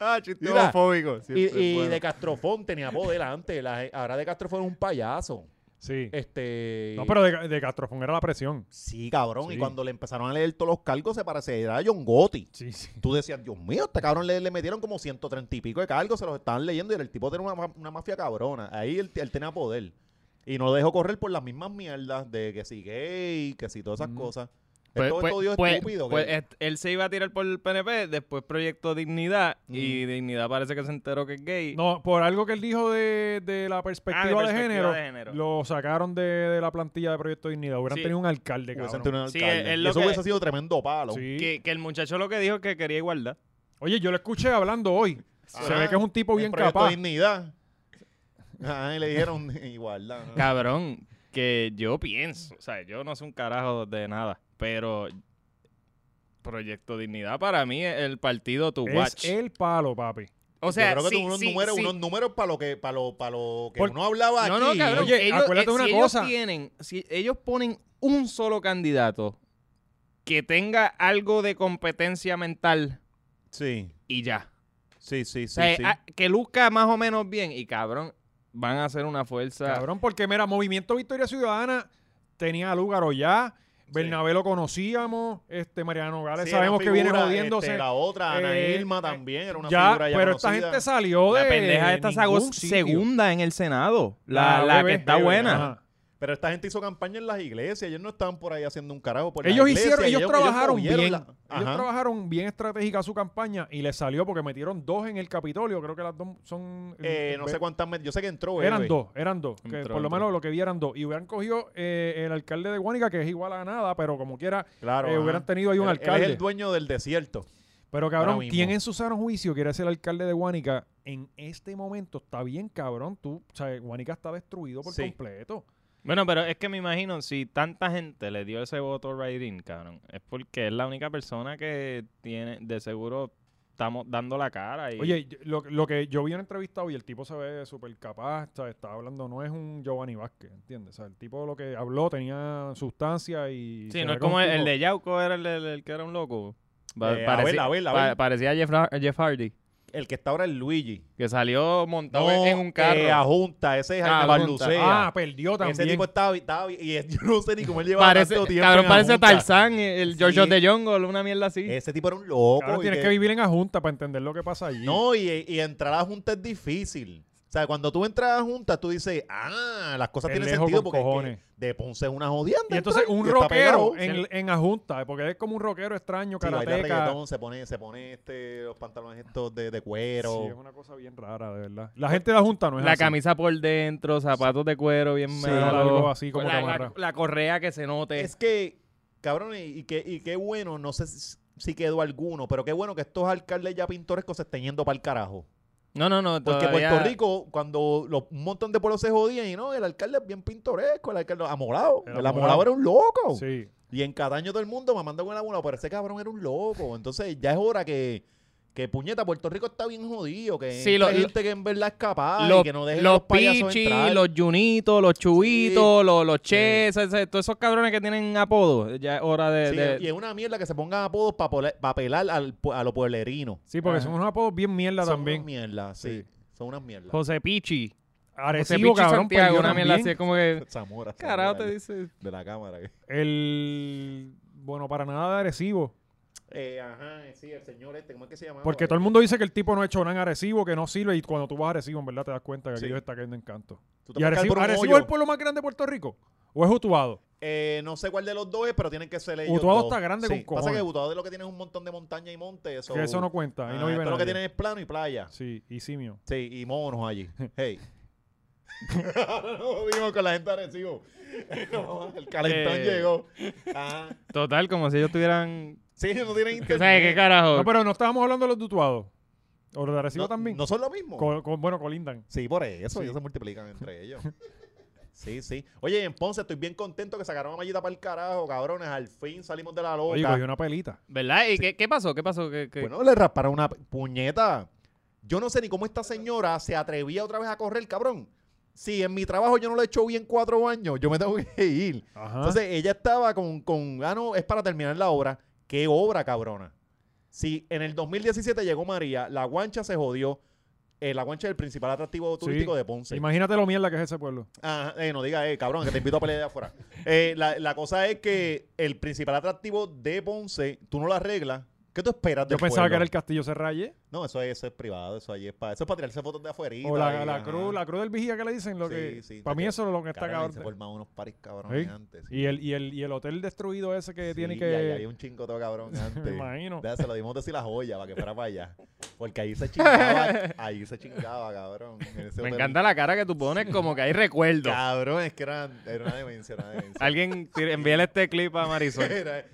Ah, chiste Mira, homofóbico. Y, Siempre y bueno. de Castrofón tenía poder antes. la- ahora de Castrofón es un payaso. Sí. Este. No, pero de, de Castrofón era la presión. Sí, cabrón. Sí. Y cuando le empezaron a leer todos los cargos, se parecía a John Gotti. Sí, sí. Tú decías, Dios mío, este cabrón le, le metieron como 130 y pico de cargos, se los estaban leyendo y el tipo tenía una, una mafia cabrona. Ahí él, él tenía poder. Y no lo dejó correr por las mismas mierdas de que si gay, que si todas esas Mm. cosas. Pues, Esto pues- es todo pues- estúpido. pues, est- él se iba a tirar por el PNP, después Proyecto Dignidad, y Dignidad parece que se enteró que es gay. No, por algo que él dijo de, de la perspectiva, Ah, de de, perspectiva género, de género. lo sacaron de, de la plantilla de Proyecto Dignidad. Hubieran Sí. tenido un alcalde, cabrón. tenido un alcalde. lo eso que- hubiese sido tremendo palo. Sí. Que, que el muchacho lo que dijo es que quería igualdad. Oye, yo lo escuché hablando hoy. Se Ah, ve que es un tipo bien proyecto capaz. dignidad. Ah, y le dijeron (laughs) igualdad. ¿no? Cabrón, que yo pienso, o sea, yo no sé un carajo de nada, pero Proyecto Dignidad para mí es el partido to watch. Es el palo, papi. O sea, Yo creo que sí, tuvo unos sí, números, sí. unos números para lo que, para lo, para lo que Por- uno hablaba No, aquí. no, cabrón. Oye, ellos, acuérdate eh, una si cosa. Ellos tienen, si ellos ponen un solo candidato que tenga algo de competencia mental Sí, y ya. sí, sí, O sí. sea, sí. a- que luzca más o menos bien y cabrón, van a hacer una fuerza. Cabrón, porque mira, Movimiento Victoria Ciudadana tenía a Lúgaro ya. Bernabé lo conocíamos. Este Mariano Nogales Sí, sabemos que viene figuras, jodiéndose. este, la otra, Ana Eh, Irma eh, también, era una ya, figura ya pero esta gente salió de la pendeja esta sitio. segunda en el Senado. La, la bebé, que está bebé, buena. ajá. Pero esta gente hizo campaña en las iglesias. Ellos no estaban por ahí haciendo un carajo por las Ellos iglesias, hicieron, ellos, trabajaron bien. la- Ellos trabajaron bien estratégica su campaña y les salió porque metieron dos en el Capitolio. Creo que las dos son. Eh, no sé cuántas... met- Yo sé que entró Eran dos, eran dos. que Entró, por lo menos lo que vi eran dos. Y hubieran cogido eh, el alcalde de Guánica, que es igual a nada, pero como quiera, Claro, eh, hubieran tenido ahí un Él- él alcalde. es el dueño del desierto. Pero cabrón. ¿quién en su sano juicio quiere ser alcalde de Guánica en este momento? Está bien, cabrón. Tú, o sea, Guánica está destruido por Sí. completo. Bueno, pero es que me imagino, si tanta gente le dio ese voto write-in, cabrón, es porque es la única persona que tiene, de seguro, estamos dando la cara. Y, Oye, lo, lo que yo vi en entrevistado y el tipo se ve súper capaz, sea, estaba hablando, no es un Giovanni Vázquez, ¿entiendes? O sea, el tipo lo que habló tenía sustancia y... sí, no es como el, de Yauco, era el, el- el que era un loco. Eh, parecía, pa- parecía Jeff, Jeff Hardy, El que está ahora es Luigi. que salió montado No, en un carro. eh, a Junta, ese es Ah. Barlucea. Ah, perdió también. Ese tipo estaba, estaba y es- (laughs) yo no sé ni cómo él lleva parece, tanto tiempo cabrón, en parece. Tarzán, el George Sí. the Jungle, una mierda así. Ese tipo era un loco. Claro, tienes que... vivir en Ajunta para entender lo que pasa allí. No, y, y entrar a Junta es difícil. O sea, cuando tú entras a Junta, tú dices, ah, las cosas Es tienen sentido porque es que cojones. de Ponce es una jodienda. Y entonces un y rockero en, en Ajunta, porque es como un rockero extraño, Sí, karateca. reggaetón, se pone, se pone este, los pantalones estos de, de cuero. Sí, es una cosa bien rara, de verdad. La gente de la Junta no es la así. camisa por dentro, zapatos de cuero bien Sí, malo, algo así como la, la- la correa que se note. Es que, cabrón, y, y que, y qué bueno, no sé si, si quedó alguno, pero qué bueno que estos alcaldes ya pintorescos se estén yendo para el carajo. No, no, no. Porque todavía- Puerto Rico, cuando los- un montón de pueblos se jodían, y no, el alcalde es bien pintoresco, el alcalde amolado. El El amolado. amolado era un loco. Sí. Y en Cataño todo el mundo mamando con el amolado, pero ese cabrón era un loco. Entonces ya es hora que, que puñeta, Puerto Rico está bien jodido, que Sí, hay lo- gente que en verdad es capaz los, y que no dejen los los payasos pichis, entrar. los junitos, los chubitos, los, los ches, ese- todos esos cabrones que tienen apodo. Ya es hora de. Sí, de- y es una mierda que se pongan apodos para apelar al, pu- a los pueblerinos. Sí, porque Ajá. son unos apodos bien mierda Son también. unas mierdas, sí. Sí. Son unas mierdas. José Pichi. José Arecibo, Pichi cabrón, Santiago, perdió una mierda así. Es como que. (laughs) Zamora. Carajo, te dice. De la cámara. El... Bueno, para nada de Arecibo. Eh, ajá, sí, el señor este, ¿cómo es que se llama? Porque todo el mundo dice que el tipo no ha hecho nada en Arecibo, que no sirve, y cuando tú vas a Arecibo, en verdad te das cuenta que Sí. aquello está cayendo en canto. ¿Y Arecibo, Arecibo es el pueblo más grande de Puerto Rico? ¿O es Utuado? Eh, no sé cuál de los dos es, pero tienen que ser ellos Utuado dos. está grande sí. con Pasa que. Utuado de lo que tiene es un montón de montaña y monte. Eso, Que eso no cuenta, ahí no Ah, vive todo lo que nadie. tiene es plano y playa. Sí, y simio. Sí, y monos allí. (laughs) Hey. (laughs) no vimos con la gente Arecibo. (laughs) No, el calentón Eh. llegó. Ajá. Total, como si ellos tuvieran. Sí, (laughs) no tienen ¿Qué internet. sabes qué carajo? No, pero no estábamos hablando de los de Utuado. O los de Arecibo No- también. ¿No son lo mismo? Co- co- bueno, colindan. Sí, por eso, Sí. ellos se multiplican entre ellos. (laughs) Sí, sí. Oye, en Ponce estoy bien contento que sacaron a Mallita para el carajo, cabrones. Al fin salimos de la loca. Oye, cogió una pelita. ¿Verdad? ¿Y qué, qué pasó? ¿Qué pasó? ¿Qué, qué- Bueno, le rasparon una puñeta. Yo no sé ni cómo esta señora se atrevía otra vez a correr, cabrón. Si en mi trabajo yo no lo he hecho bien cuatro años, yo me tengo que ir. Ajá. Entonces ella estaba con, con, ah, no, es para terminar la obra. ¿Qué obra, cabrona? Si en el 2017 llegó María, la guancha se jodió. Eh, la guancha es el principal atractivo Sí. turístico de Ponce. Imagínate lo mierda que es ese pueblo. Ajá, eh, no diga, eh, cabrón, que te invito a pelear de afuera. Eh, la, la cosa es que el principal atractivo de Ponce, tú no lo arreglas. ¿Qué tú esperas Yo del pensaba que era el Castillo Serralle. No, eso es, eso es privado, eso ahí es para, eso es para tirarse fotos de afuera. O la, la cruz, la cruz del vigía que le dicen. Lo Sí, que, sí, para mí eso es lo que está Cabrón, se formaban unos paris cabrones Sí. antes. sí. Y el, y, el, y el hotel destruido ese que Sí, tiene y ahí que... había un chingo todo cabrón (laughs) antes. Me imagino. Ya, se lo dimos decir la joya para que fuera para allá. Porque ahí se chingaba, (laughs) ahí se chingaba, cabrón. en ese Me hotel. encanta la cara que tú pones, como que hay recuerdos. Cabrón, es que era, era una demencia, una demencia. Alguien envíale este clip a Marisol. (laughs) Era- era-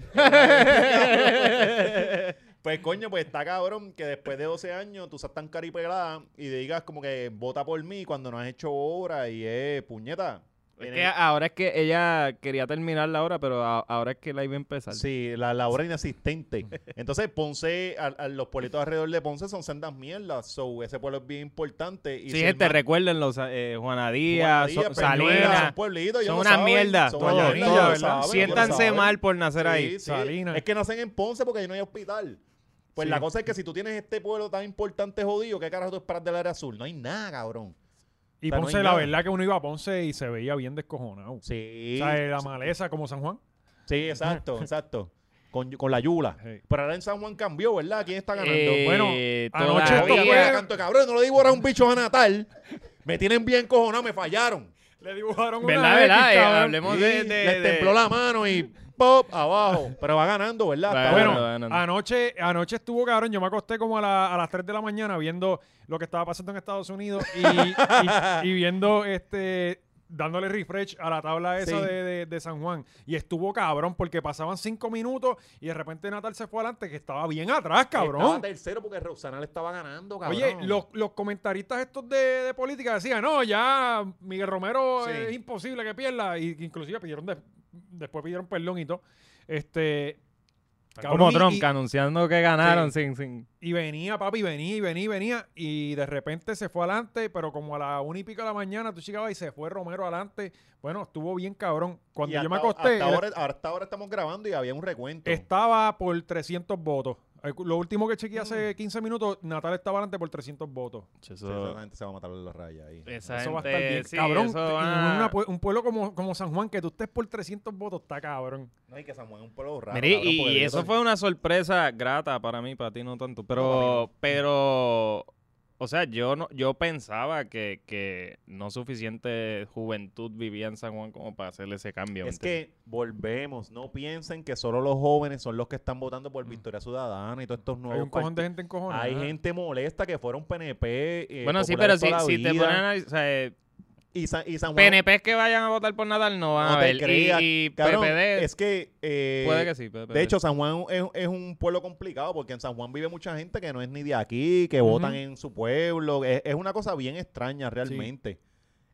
pues coño, pues está cabrón que después de 12 años tú seas tan caripelada y digas como que vota por mí cuando no has hecho obra y es puñeta. Es que ahora es que ella quería terminar la hora, pero a- ahora es que la iba a empezar. Sí, la, la obra inexistente. Entonces, Ponce, a- a los pueblitos alrededor de Ponce son sendas mierdas. So, ese pueblo es bien importante. Y Sí, si gente, recuérdenlo. sa- Eh, Juana Díaz, Juana So- Salinas. son Son saben, ellos Siéntanse mal por nacer ahí. Sí. Salinas. Es que nacen en Ponce porque ahí no hay hospital. Pues Sí. la cosa es que si tú tienes este pueblo tan importante jodido, ¿qué carajo tú esperas del área azul? No hay nada, cabrón. Y O sea, Ponce, la nada. verdad que uno iba a Ponce y se veía bien descojonado. Sí. O sea, la maleza como San Juan. Sí, exacto, exacto. Con, con la Yula. Sí. Pero ahora en San Juan cambió, ¿verdad? ¿Quién está ganando? Eh, Bueno, anoche esto fue- canto de cabrón, no le digo ahora a un bicho a Natal. Me tienen bien cojonado, me fallaron. Le dibujaron una ¿Verdad, X, verdad? Eh, hablemos Sí, de... de- les de- tembló la mano y pop abajo. Pero va ganando, ¿verdad? Bueno, anoche, anoche estuvo cabrón. Yo me acosté como a, la- a las 3 de la mañana viendo lo que estaba pasando en Estados Unidos y, y- (laughs) y viendo este dándole refresh a la tabla esa Sí. de, de- de San Juan. Y estuvo cabrón porque pasaban cinco minutos y de repente Natal se fue adelante, que estaba bien atrás, Estaba cabrón. tercero porque Roxana le estaba ganando, cabrón. Oye, los, los comentaristas estos de, de política decían, no, ya Miguel Romero Sí. es imposible que pierda. Y inclusive pidieron de- después pidieron perdón y todo. Este. cabrón, Como Trump, y- que anunciando que ganaron Sí. sin, sin... Y venía, papi, venía y venía y venía. Y de repente se fue adelante, pero como a la una y pico de la mañana, tú llegabas y se fue Romero adelante. Bueno, estuvo bien cabrón. Cuando Y yo me acosté, Hasta él ahora, hasta ahora estamos grabando y había un recuento. estaba por 300 votos. Lo último que chequeé hace Mm. 15 minutos, Natal estaba adelante por 300 votos. Sí, esa gente se va a matar en la raya ahí. Esa Eso va a estar bien. sí, cabrón, eso va- una un pueblo como, como San Juan, que tú estés por 300 votos, está cabrón. No, y que Samuel es un pueblo raro. Mira, y- cabrón, eso fue una sorpresa grata para mí, para ti no tanto. No, Pero, pero, o sea, yo no, yo pensaba que, que no suficiente juventud vivía en San Juan como para hacerle ese cambio. ¿me Es que volvemos, no piensen que solo los jóvenes son los que están votando por Victoria Ciudadana y todos estos nuevos Hay un cojón de gente en cojones. Hay gente molesta que fueron PNP. eh, bueno, sí, pero si, te ponen a analizar, o sea, eh, Y San, y San Juan- PNP que vayan a votar por Natal no van no a ver. Y- creas, y, cabrón, PPD es que. eh, puede que sí. PPD. De hecho, San Juan es, es un pueblo complicado porque en San Juan vive mucha gente que no es ni de aquí, que votan en su pueblo. Es, es una cosa bien extraña realmente.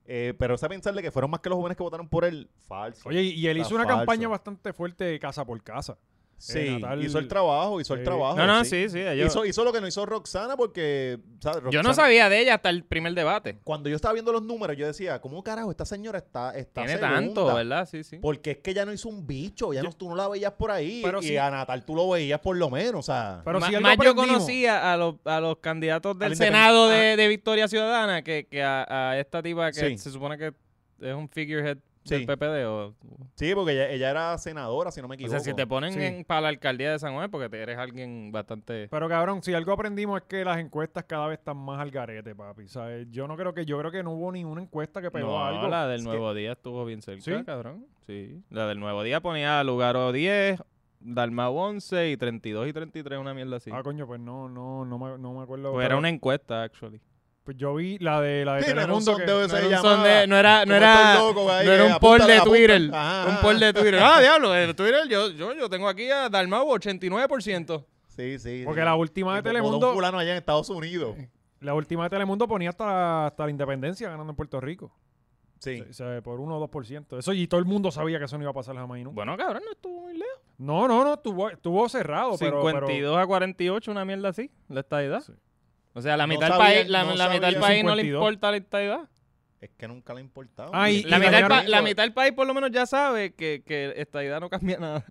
Eh, pero esa pensarle que fueron más que los jóvenes que votaron por él, falso. Oye, y él hizo una falso. campaña bastante fuerte casa por casa. Sí, Natal- hizo el trabajo, hizo el Sí. trabajo. no, no, sí, sí. ellos- Hizo, hizo lo que no hizo Roxana porque. ¿sabes? yo no sabía de ella hasta el primer debate. Cuando yo estaba viendo los números, yo decía, ¿cómo carajo esta señora está, está Tiene segunda? tanto, ¿verdad? Sí, sí. Porque es que ya no hizo un bicho, ya no, tú no la veías por ahí. Pero y sí. a Natal tú lo veías por lo menos, o sea. Pero si más yo conocía a los, a los candidatos del Senado de, de Victoria Ciudadana que, que a, a esta tipa que Sí. se supone que es un figurehead Sí. del PPD. O, Sí, porque ella, ella era senadora, si no me o equivoco. sea, si te ponen Sí. en, para la alcaldía de San Juan porque te eres alguien bastante... Pero cabrón, si algo aprendimos es que las encuestas cada vez están más al garete, papi. ¿sabes? Yo no creo que, yo creo que no hubo ninguna encuesta que pegó No, algo. la del Es que- Nuevo Día estuvo bien cerca, ¿Sí? cabrón. Sí. La del Nuevo Día ponía Lugaro 10, Dalmau 11 y 32 y 33, una mierda así. Ah, coño, pues no, no, no me, no me acuerdo. pues era una encuesta, actually. Pues yo vi la de la de Sí, no era un Telemundo que no era un no era, no era, locos ahí no era un poll de. Twitter. Ajá, Un poll de Twitter. Ah, (laughs) diablo, en Twitter yo, yo, yo tengo aquí a Dalmau 89%. Sí, sí. Porque sí. la última de Y votó un Telemundo, fulano allá en Estados Unidos. (laughs) la última de Telemundo ponía hasta, hasta la independencia ganando en Puerto Rico. Sí. O sea, por 1 o 2%. Eso y todo el mundo sabía que eso no iba a pasar jamás y nunca. Bueno, cabrón, no estuvo muy lejos. No, no, no, estuvo, estuvo cerrado, pero, pero 52 a 48, una mierda así, la estadidad. Sí. O sea, la mitad del sabía- país, la, no la mitad del sabía. país no le 52. importa la estadidad. Es que nunca le ha importado. Ah, y- La, y mitad del, pa- la mitad del país por lo menos ya sabe que, que estadidad no cambia nada.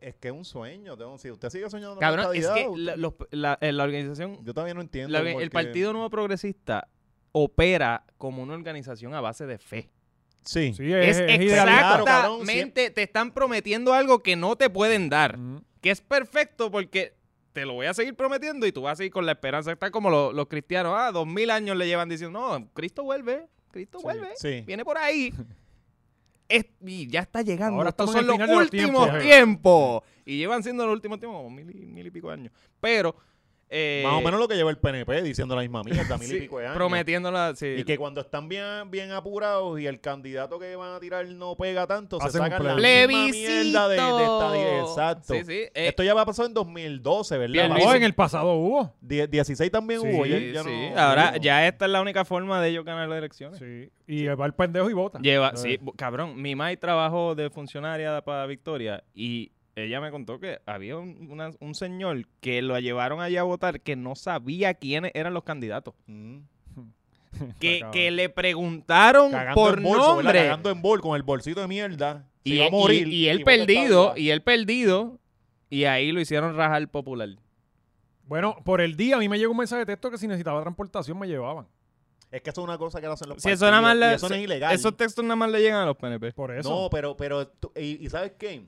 Es que es un sueño. tengo- si usted sigue soñando con Cabrón, es estadidad, que usted- la, los- la- eh, la organización, Yo todavía no entiendo. la- por el qué- Partido Nuevo Progresista opera como una organización a base de fe. Sí. sí, Es, es, es idealista. Claro, cabrón, exactamente, te están prometiendo algo que no te pueden dar. Que es perfecto porque te lo voy a seguir prometiendo y tú vas a seguir con la esperanza. Está como lo- los cristianos, ah, dos mil años le llevan diciendo, no, Cristo vuelve, Cristo Sí, vuelve, Sí. viene por ahí. (laughs) Es- y ya está llegando. Ahora Estos son en los los últimos tiempos, tiempos. Y llevan siendo los últimos tiempos mil y, mil y pico años. Pero... eh, Más o menos lo que lleva el PNP diciendo la misma mierda, mil (laughs) sí, y pico de años. prometiéndola, sí. Y que cuando están bien, bien apurados y el candidato que van a tirar no pega tanto, se Hacen sacan la plebiscito. misma mierda de, de estadía. Exacto. Sí, sí. eh, Esto ya va a pasar en 2012, ¿verdad? Luis- en el pasado hubo. Die- 16 también Sí, hubo. Ya, sí, ya sí. no- Ahora, no. ya esta es la única forma de ellos ganar las elecciones. Sí. Y va el pendejo y vota. Lleva, sí, cabrón, mi mai trabajó de funcionaria para Victoria y ella me contó que había un, una- un señor que lo llevaron allá a votar que no sabía quiénes eran los candidatos. Mm. (laughs) Que, que le preguntaron Cagando por en bolso, ¿verdad? nombre. Cagando en bol con el bolsito de mierda. Y, iba a y- morir. y él perdido, y él perdido, y ahí lo hicieron rajar popular. Bueno, por el día a mí me llegó un mensaje de texto que si necesitaba transportación me llevaban. Es que eso es una cosa que lo hacen los Si eso nada más le- y eso no es ilegal. Esos textos nada más le llegan a los PNP. Por eso. No, pero, pero tú- y, y ¿sabes qué?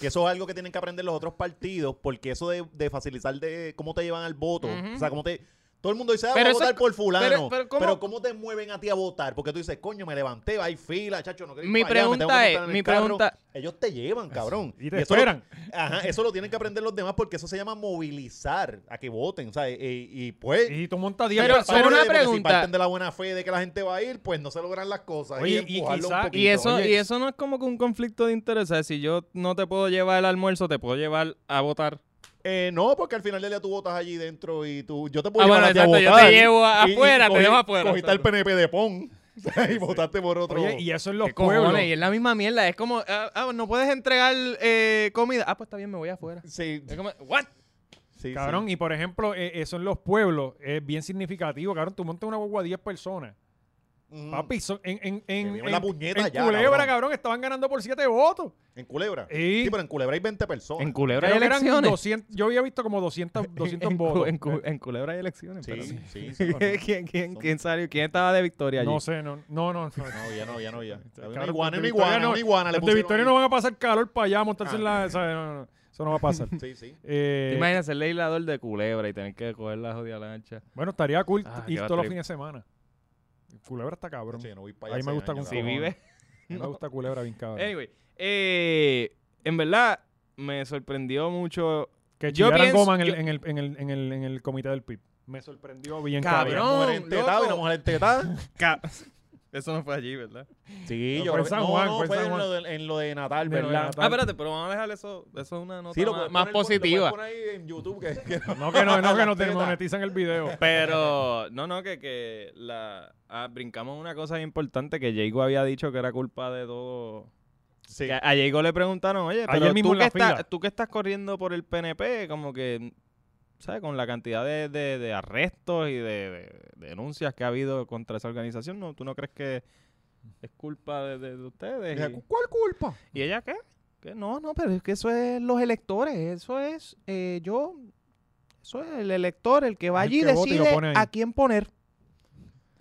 Que eso es algo que tienen que aprender los otros partidos, porque eso de, de facilitar de cómo te llevan al voto, o sea, cómo te... Todo el mundo dice, ah, Pero voy a votar por fulano. pero- Pero, pero ¿cómo? ¿cómo? te mueven a ti a votar? Porque tú dices, coño, me levanté, hay fila, chacho, no quiero Mi allá, pregunta es- el mi carro". pregunta- Ellos te llevan, cabrón. Y te eso lo- esperan. ajá, eso lo tienen que aprender los demás porque eso se llama movilizar a que voten, ¿sabes? Y, y pues... Y tú montas 10 Pero- personas. pero una pregunta. Si parten de la buena fe de que la gente va a ir, pues no se logran las cosas. Oye, y, y un quizá- poquito. Y eso, Oye, y eso no es como que un conflicto de intereses. Si yo no te puedo llevar al almuerzo, te puedo llevar a votar. Eh, no, porque al final del día tú votas allí dentro y tú, yo te puedo Ah, llevar bueno, a exacto, yo votar. te llevo a- Y- y afuera, te dejo afuera, Cogiste exacto. PNP de PON (laughs) y votaste por otro. Oye, y eso en los ¿Qué pueblos. cojones? Y es la misma mierda. Es como, ah, ah, no puedes entregar eh, comida. Ah, pues está bien, me voy afuera. Sí, Es como, ¿what? sí, Cabrón, sí. y por ejemplo, eh, eso en los pueblos es bien significativo. Cabrón, tú montas una guagua a 10 personas. Ujú. Papi, son- en, en, en, viven la en- puñeta en ya, Culebra, cabrón. cabrón. estaban ganando por 7 votos. En Culebra. Y- Sí, pero en Culebra hay 20 personas. En Culebra hay elecciones. 200, yo había visto como 200, 200 (laughs) en, Cu- votos. en Cu- en Culebra hay elecciones. Sí, pero- sí, sí. (laughs) ¿Quién, quién, quién salió? ¿Quién estaba de victoria allí? no sé, no, no, no. no. No, ya no, ya no, ya. (laughs) Una Cabrón, iguana, los de una iguana, Victoria no- una iguana. Los de Victoria ahí. no van a pasar calor para allá, montarse Ah. en la... ¿sabes? No, no, no. Eso no va a pasar. Sí, sí. Eh, ¿Te imaginas ser legislador de Culebra y tener que coger la jodida lancha? bueno, estaría cool Ah, ir todos los fines de semana. Culebra está cabrón. Sí, no voy para Ahí allá me hace gusta años, con Si vive. A mí me gusta (laughs) Culebra bien cabrón. Anyway, eh, en verdad me sorprendió mucho. que yo pienso- goma en el, yo- en, el, en, el, en, el, en el comité del PIB. Me sorprendió bien Cabrón. cabrón. Una mujer entetada una mujer entetada. (laughs) Eso no fue allí, ¿verdad? Sí, No, yo fue creo en que- San no, Juan, no, fue en fue San en Juan. lo de, en lo de Natal, lo ¿verdad? Natal. Ah, espérate, pero vamos a dejar eso. Eso es una nota Sí, lo más, más poner- lo positiva. poner ahí en YouTube que, que (laughs) No que no, no que no te (laughs) monetizan el video. Pero, no, no, que, que la, ah, brincamos una cosa importante que Jago había dicho que era culpa de todo. Sí. Que a Jago le preguntaron, oye, Ayer pero mismo tú que, estás, tú que estás corriendo por el PNP, como que, ¿sabes? Con la cantidad de, de- de arrestos y de, de- de denuncias que ha habido contra esa organización, ¿no? ¿Tú no crees que es culpa de, de- de ustedes? Y- ¿Cuál culpa? ¿Y ella qué? Que no, no, pero es que eso es los electores, eso es eh, yo, eso es el elector, el que va El allí y decide a quién poner.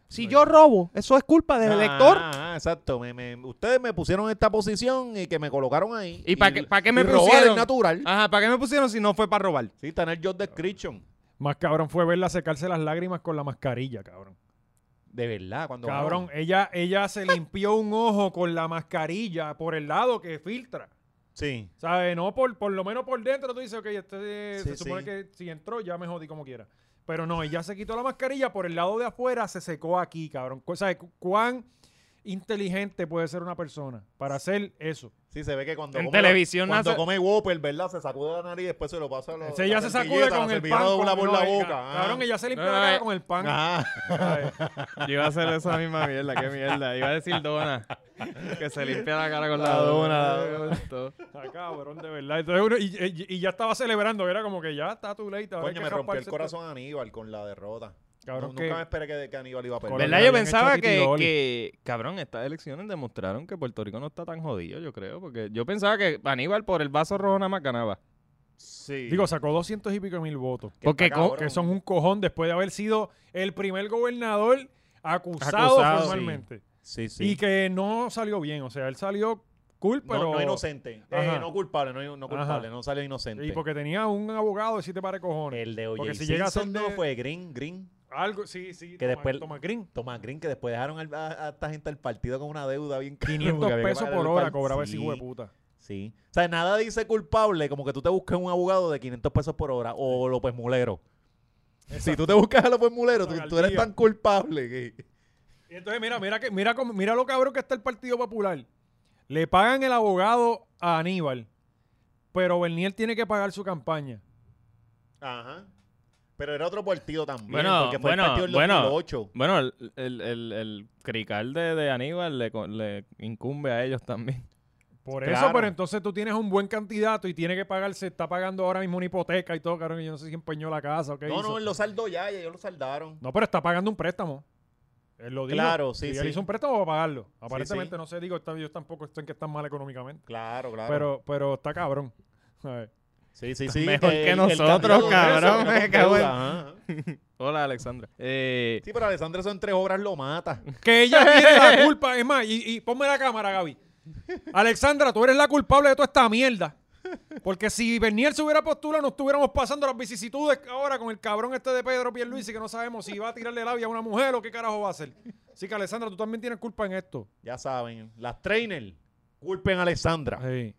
Si yo robo, eso es culpa del elector. Ah, exacto. Me, me- ustedes me pusieron en esta posición y que me colocaron ahí. ¿Y para qué, pa' qué me y robar pusieron? es natural. Ajá, ¿para qué me pusieron si no fue para robar? Sí, está en el job description. Más cabrón fue verla secarse las lágrimas con la mascarilla, cabrón. De verdad, cuando Cabrón, ella, ella se limpió un ojo con la mascarilla por el lado que filtra. Sí. ¿Sabes? No por, por lo menos por dentro tú dices, ok, este Sí, se supone sí. que si entró ya me jodí como quiera. Pero no, ella se quitó la mascarilla por el lado de afuera, se secó aquí, cabrón. Cu- ¿Sabes cu- cuán inteligente puede ser una persona para hacer eso? Sí, se ve que cuando En come televisión cuando nace- come Whopper, ¿verdad? Se sacude la nariz y después se lo pasa a los, ella la se sacude con la el pan. con- por no, la boca. Cabrón, ah. ella se limpió No, la cara eh. con el pan. Ah. Yo (laughs) iba a hacer esa misma mierda, qué mierda. Iba a decir dona. Que se limpia la cara con la La dona. dona. Ah, cabrón, de verdad. Entonces uno- y, y- y ya estaba celebrando, era como que ya está tu hay Coño, me rompió el corazón a Aníbal con la derrota. Cabrón, No- que- nunca me esperé que, que Aníbal iba a perder. ¿Verdad? Yo pensaba que, cabrón, estas elecciones demostraron que Puerto Rico no está tan jodido, yo creo. Porque yo pensaba que Aníbal por el vaso rojo nada más ganaba. Sí. Digo, sacó 200 y pico mil votos. Que porque. Que son un cojón después de haber sido el primer gobernador acusado, Acusado, formalmente. Sí, sí. Y que no salió bien. O sea, él salió cool, no, pero. no inocente. Eh, no culpable, no, no culpable. Ajá. No salió inocente. Y porque tenía un abogado de siete pares de cojones. el de porque O.J. si llega a ser Simpson no de- fue Green, Green. Algo, sí, sí. Que Toma- después- Toma Green. Tomás Green, que después dejaron al- a, a esta gente al partido con una deuda bien cabrón, 500 que había que pesos por hora cobraba ese Sí, hijo de puta. Sí. O sea, nada dice culpable como que tú te busques un abogado de 500 pesos por hora o López Mulero. Si tú te buscas a López Mulero, tú, eres tan culpable que... Y entonces, mira, mira, que, mira, mira lo cabrón que está el Partido Popular. Le pagan el abogado a Aníbal, pero Bernier tiene que pagar su campaña. Ajá. Pero era otro partido también, Bueno, porque fue bueno, el partido del bueno. 2008. Bueno, el, el, el, el crical de, de Aníbal le, incumbe a ellos también. Por Claro. eso, pero entonces tú tienes un buen candidato y tiene que pagarse, está pagando ahora mismo una hipoteca y todo, cabrón, y yo no sé si empeñó la casa o qué No, hizo. no, él lo saldó ya, ya ellos lo saldaron. No, pero está pagando un préstamo. Él lo dijo. Claro, sí, Y sí. él hizo un préstamo para pagarlo. Aparentemente, sí. no sé, digo, está- ellos tampoco están que están mal económicamente. Claro, claro. Pero, pero está cabrón. ¿sabes? Sí, sí, (laughs) sí. Mejor que el- el nosotros, cabrón, me cago en-. (laughs) Hola, Alexandra. Eh, Sí, pero Alessandro eso en tres obras lo mata. (laughs) Que ella tiene la culpa. Es más, y, y ponme la cámara, Gaby. Alexandra, tú eres la culpable de toda esta mierda. Porque si Bernier se hubiera postulado, no estuviéramos pasando las vicisitudes ahora con el cabrón este de Pedro Pierluisi que no sabemos si va a tirarle labia a una mujer o qué carajo va a hacer. Así que, Alessandra, tú también tienes culpa en esto. Ya saben, las trainers culpen a Alessandra. Sí.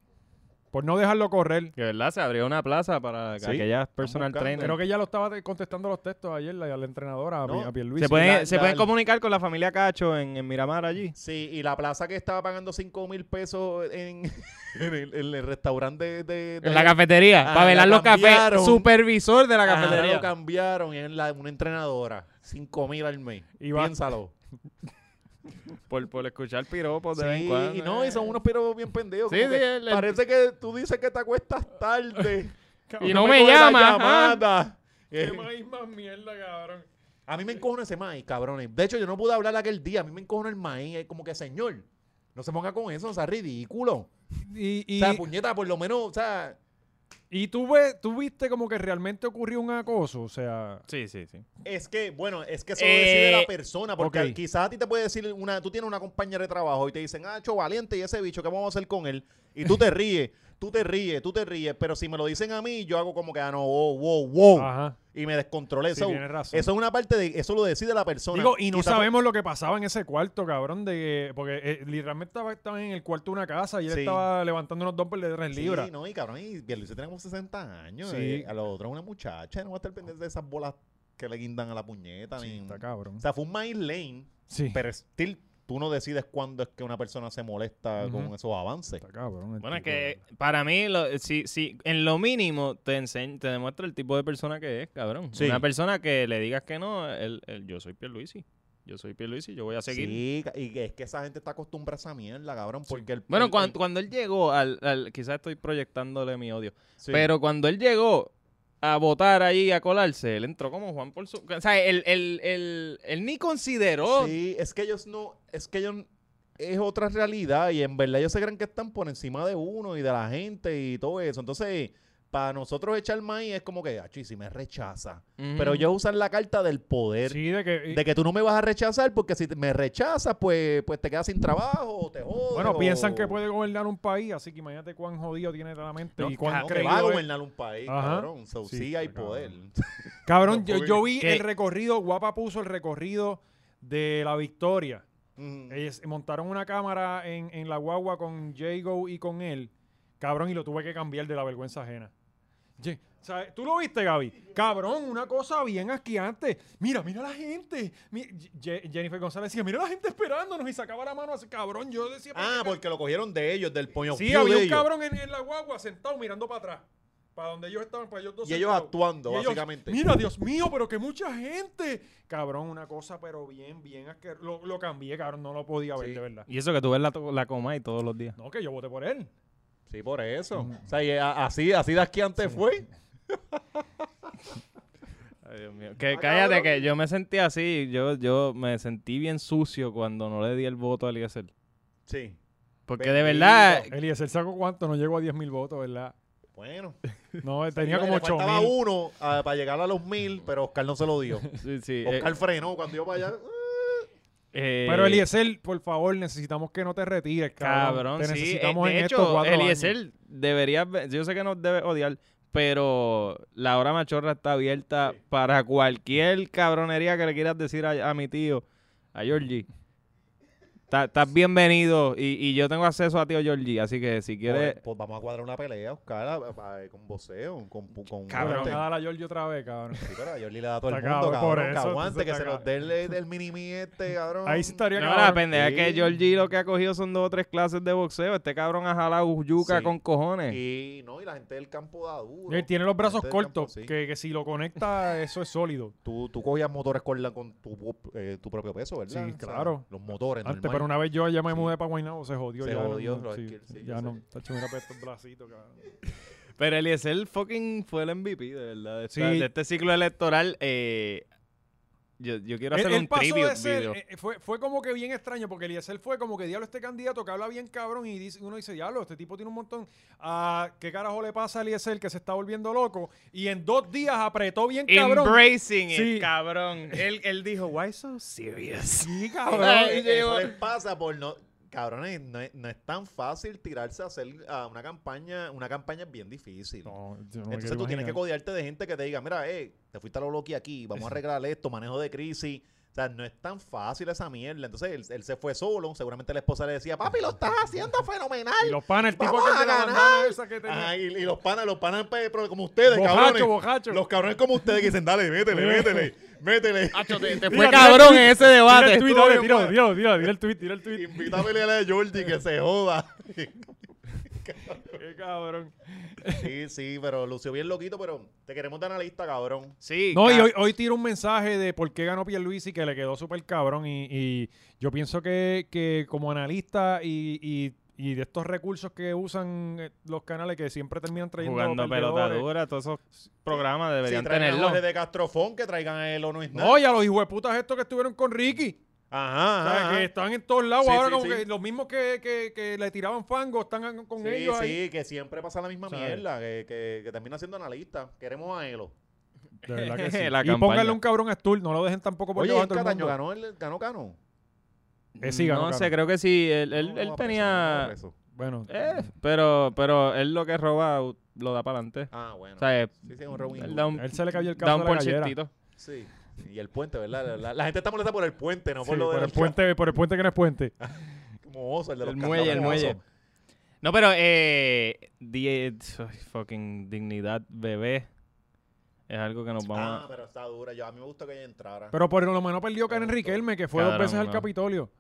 Por no dejarlo correr. Que verdad, se abrió una plaza para Sí, aquellas personal buscando. trainer. Creo que ella lo estaba contestando los textos ayer, la, a la entrenadora, a, No. Pi- a Pierluisi. se pueden, la- se la- pueden comunicar con la familia Cacho en, en Miramar allí. Sí, y la plaza que estaba pagando 5 mil pesos en, (laughs) en el, en el restaurante de, de- de- En la cafetería, Ah, para velar la los cafés. Supervisor de la cafetería. lo cambiaron y es la- una entrenadora. 5 mil al mes. Y va- Piénsalo. (laughs) Por, por escuchar piropos de vez en Sí, cuando. y no, y son unos piropos bien pendejos. Sí, sí, que el- el- parece que tú dices que te acuestas tarde. (laughs) Y no me coge la llama, ajá. llamada. Qué Eh, maíz más mierda, cabrón. A mí me encojona ese maíz, cabrones. De hecho, yo no pude hablar aquel día. A mí me encojona el maíz. Es como que, señor, no se ponga con eso, o sea, ridículo. Y, y, O sea, puñeta, por lo menos, o sea, y tú, ves, tú viste como que realmente ocurrió un acoso, o sea... Sí, sí, sí. es que, bueno, es que eso lo Eh, decide la persona. Porque quizás a ti te puede decir, una, tú tienes una compañera de trabajo y te dicen, ah, cho, valiente, y ese bicho, ¿qué vamos a hacer con él? Y tú te ríes, tú te ríes, tú te ríes. Pero si me lo dicen a mí, yo hago como que, ah, no, wow, wow, wow. Ajá. Y me descontrolé. Sí, eso, razón. eso es una parte de, eso lo decide la persona. Digo, y no sabemos lo que pasaba en ese cuarto, cabrón, de porque eh, literalmente estaba, estaba en el cuarto de una casa y él Sí. estaba levantando unos dumbbells de 3 libras. Sí, no, y cabrón, y Pierluisi tiene como 60 años. Sí. eh, a lo otro una muchacha, no va a estar pendiente de esas bolas que le guindan a la puñeta. Sí, ni- está cabrón. O sea, fue un maíz lane, Sí, pero still, tú no decides cuándo es que una persona se molesta Ujú. con esos avances. está cabrón. el Bueno, es que para mí, lo, si, si, en lo mínimo te enseña, te demuestra el tipo de persona que es, cabrón. Sí. Una persona que le digas que no, el, el- yo soy Pierluisi. Yo soy Pierluisi, yo voy a seguir. Sí, y es que esa gente está acostumbrada a esa mierda, cabrón, porque el... Bueno, el- cuan- el- cuando, él llegó al, al- Quizás estoy proyectándole mi odio. sí. Pero cuando él llegó a votar ahí, a colarse, él entró como Juan por su... O sea, él, él, él, él ni consideró... Sí, es que ellos no, es que ellos es otra realidad y en verdad ellos se creen que están por encima de uno y de la gente y todo eso. Entonces, para nosotros echar maíz es como que, achi, si me rechaza. Pero ellos usan la carta del poder. Sí, de que... De que tú no me vas a rechazar porque si me rechazas, pues, pues te quedas sin trabajo o te jodes. bueno, o- piensan que puede gobernar un país, así que imagínate cuán jodido tiene la mente No, y cuán no, que va a gobernar un país, Ajá. cabrón. So, Sí, sí, hay está poder. (laughs) Cabrón, yo, yo vi ¿Qué? el recorrido, Guapa puso el recorrido de la victoria. Ellos montaron una cámara en, en la guagua con Jago y con él. Cabrón, y lo tuve que cambiar de la vergüenza ajena. ¿Tú lo viste, Gaby? Cabrón, una cosa bien asqueante. Mira, mira la gente. Mi- Jennifer González decía, mira la gente esperándonos y sacaba la mano así, cabrón. Yo decía, Ah, ¿por qué? porque lo cogieron de ellos, del poño Sí, había un cabrón en, en la guagua sentado mirando para atrás. Para donde ellos estaban, para ellos dos Y ellos sentados. actuando, Y ellos, básicamente. Mira, Dios mío, pero que mucha gente. Cabrón, una cosa, pero bien, bien. Lo, lo cambié, cabrón, no lo podía ver, Sí. de verdad. Y eso que tú ves la, to- la coma y todos los días. No, que yo voté por él. Sí, por eso. Mm. O sea, y a- así, así de aquí antes fue. (laughs) Ay, Dios mío. Que Ah, cállate, cabrón. que yo me sentí así. Yo, yo me sentí bien sucio cuando no le di el voto a Eliezer. Sí. Porque de Bendito. verdad, Eliezer sacó cuánto, no llegó a 10 mil votos, ¿verdad? Bueno. (laughs) No, tenía como le 8 faltaba mil. uno ah, para llegar a los mil, pero Oscar no se lo dio. (laughs) sí, sí, eh, Oscar frenó cuando iba para allá. Eh, Pero Eliezer, por favor, necesitamos que no te retires, cabrón. Cabrón, te sí. necesitamos eh, de en hecho, estos cuatro Eliezer años. yo sé que nos debe odiar, pero la hora machorra está abierta para cualquier cabronería que le quieras decir a, a mi tío, a Georgie. Estás bienvenido y, y yo tengo acceso a tío Georgie, así que si quieres... Pues, pues vamos a cuadrar una pelea, Oscar, a- a- con voceo, con, con Cabrón, a dar a Georgie otra vez, cabrón. Sí, pero a Jordi le da a todo el mundo, cabrón, por cabrón. que eso, aguante, que entonces se nos dé el, el mini este, cabrón. Ahí sí estaría No, cabrón. la pendeja es que Sí. Georgie lo que ha cogido son dos o tres clases de boxeo. Este cabrón ha jalado yuca Sí. con cojones. Y no, y la gente del campo da duro. Él tiene los brazos campo, cortos, sí. que, que si lo conecta, (laughs) eso es sólido. Tú, tú cogías motores con, la, con tu, eh, tu propio peso, ¿verdad? Sí, O sea, claro. los motores, Antes. Pero una vez yo ya me Sí. mudé para Guaynabo, se jodió. Se ya jodió, no, sí, sí, ya no, sé. tacho, mira para estos bracitos, cabrón. Pero Eliezer fucking fue el MVP, de verdad. De, esta- Sí. de este ciclo electoral. eh, yo, yo quiero hacer él un tribute de ser- video. eh, fue, fue como que bien extraño, porque Eliezer fue como que diablo este candidato que habla bien cabrón y dice, uno dice, diablo, este tipo tiene un montón. Ah, ¿Qué carajo le pasa a Eliezer que se está volviendo loco? Y en dos días apretó bien cabrón. Embracing Sí. it, cabrón. él, él dijo, why so serious? Sí, (laughs) cabrón. Ay, eso les pasa por no... cabrones, no es, no es tan fácil tirarse a hacer a una campaña. Una campaña es bien difícil. No, yo no me Entonces tú tienes que codearte de gente que te diga, mira, eh, te fuiste a lo loqui aquí, vamos a (laughs) arreglar esto, manejo de crisis. O sea, no es tan fácil esa mierda. Entonces él, él se fue solo. Seguramente la esposa le decía, papi, lo estás haciendo fenomenal. Y los panes, el tipo de la ganar. esa que tenía. Ajá, y, y los panas, los panas pero como ustedes, Bojacho, cabrones. bojacho. Los cabrones como ustedes que dicen, dale, métele, (laughs) métele, métele. Acho, te, (laughs) fue tira cabrón en ese Tira debate. el tweet, dale, tira, tira, tira, tira el tweet, tira el tweet. Invita a pelear a Jordi que se joda. (laughs) Qué cabrón. Sí, sí, pero lució bien loquito, pero te queremos de analista, cabrón. Sí, No, y hoy, hoy tira un mensaje de por qué ganó Pierluisi que le quedó súper cabrón y, y yo pienso que, que como analista y, y- y de estos recursos que usan eh, los canales que siempre terminan trayendo jugando pelota perdedores. dura, todos esos programas Si deberían traen tenerlo. De Castrofón, que traigan a él o no es nada. No, y a los hijueputas estos que estuvieron con Ricky. Ajá, O sea, ajá, que están en todos lados. Sí, ahora sí, como sí. que los mismos que, que, que le tiraban fango están con Sí, ellos ahí. sí, que siempre pasa la misma ¿Sabes? mierda, que, que, que termina siendo analista. Queremos a Elo. (laughs) De verdad que sí. (laughs) La y pónganle un cabrón a Stul, no lo dejen tampoco por Oye, el Cataño mundo. ganó, el, ganó Cano. Eh, sí, ganó no Cano. sé, creo que sí. Él, él, No, él no va preso, no va tenía. preso. Bueno, Eh, pero, pero él lo que roba lo da para adelante. Ah, bueno. O sea, sí, sí, un él da un, él se le cayó el da caso un de la por. Sí. Y el puente, ¿verdad? La, la- la gente está molesta por el puente, no Sí, por lo por de el puente, por el puente que no es puente. (laughs) Como oso, el de los El muelle, el muelle. oso. No, pero eh, fucking dignidad bebé es algo que nos vamos Ah, a... pero está dura. Yo, a mí me gusta que ella entrara. Pero por lo menos perdió Karen Riquelme, que fue dos veces al. Capitolio.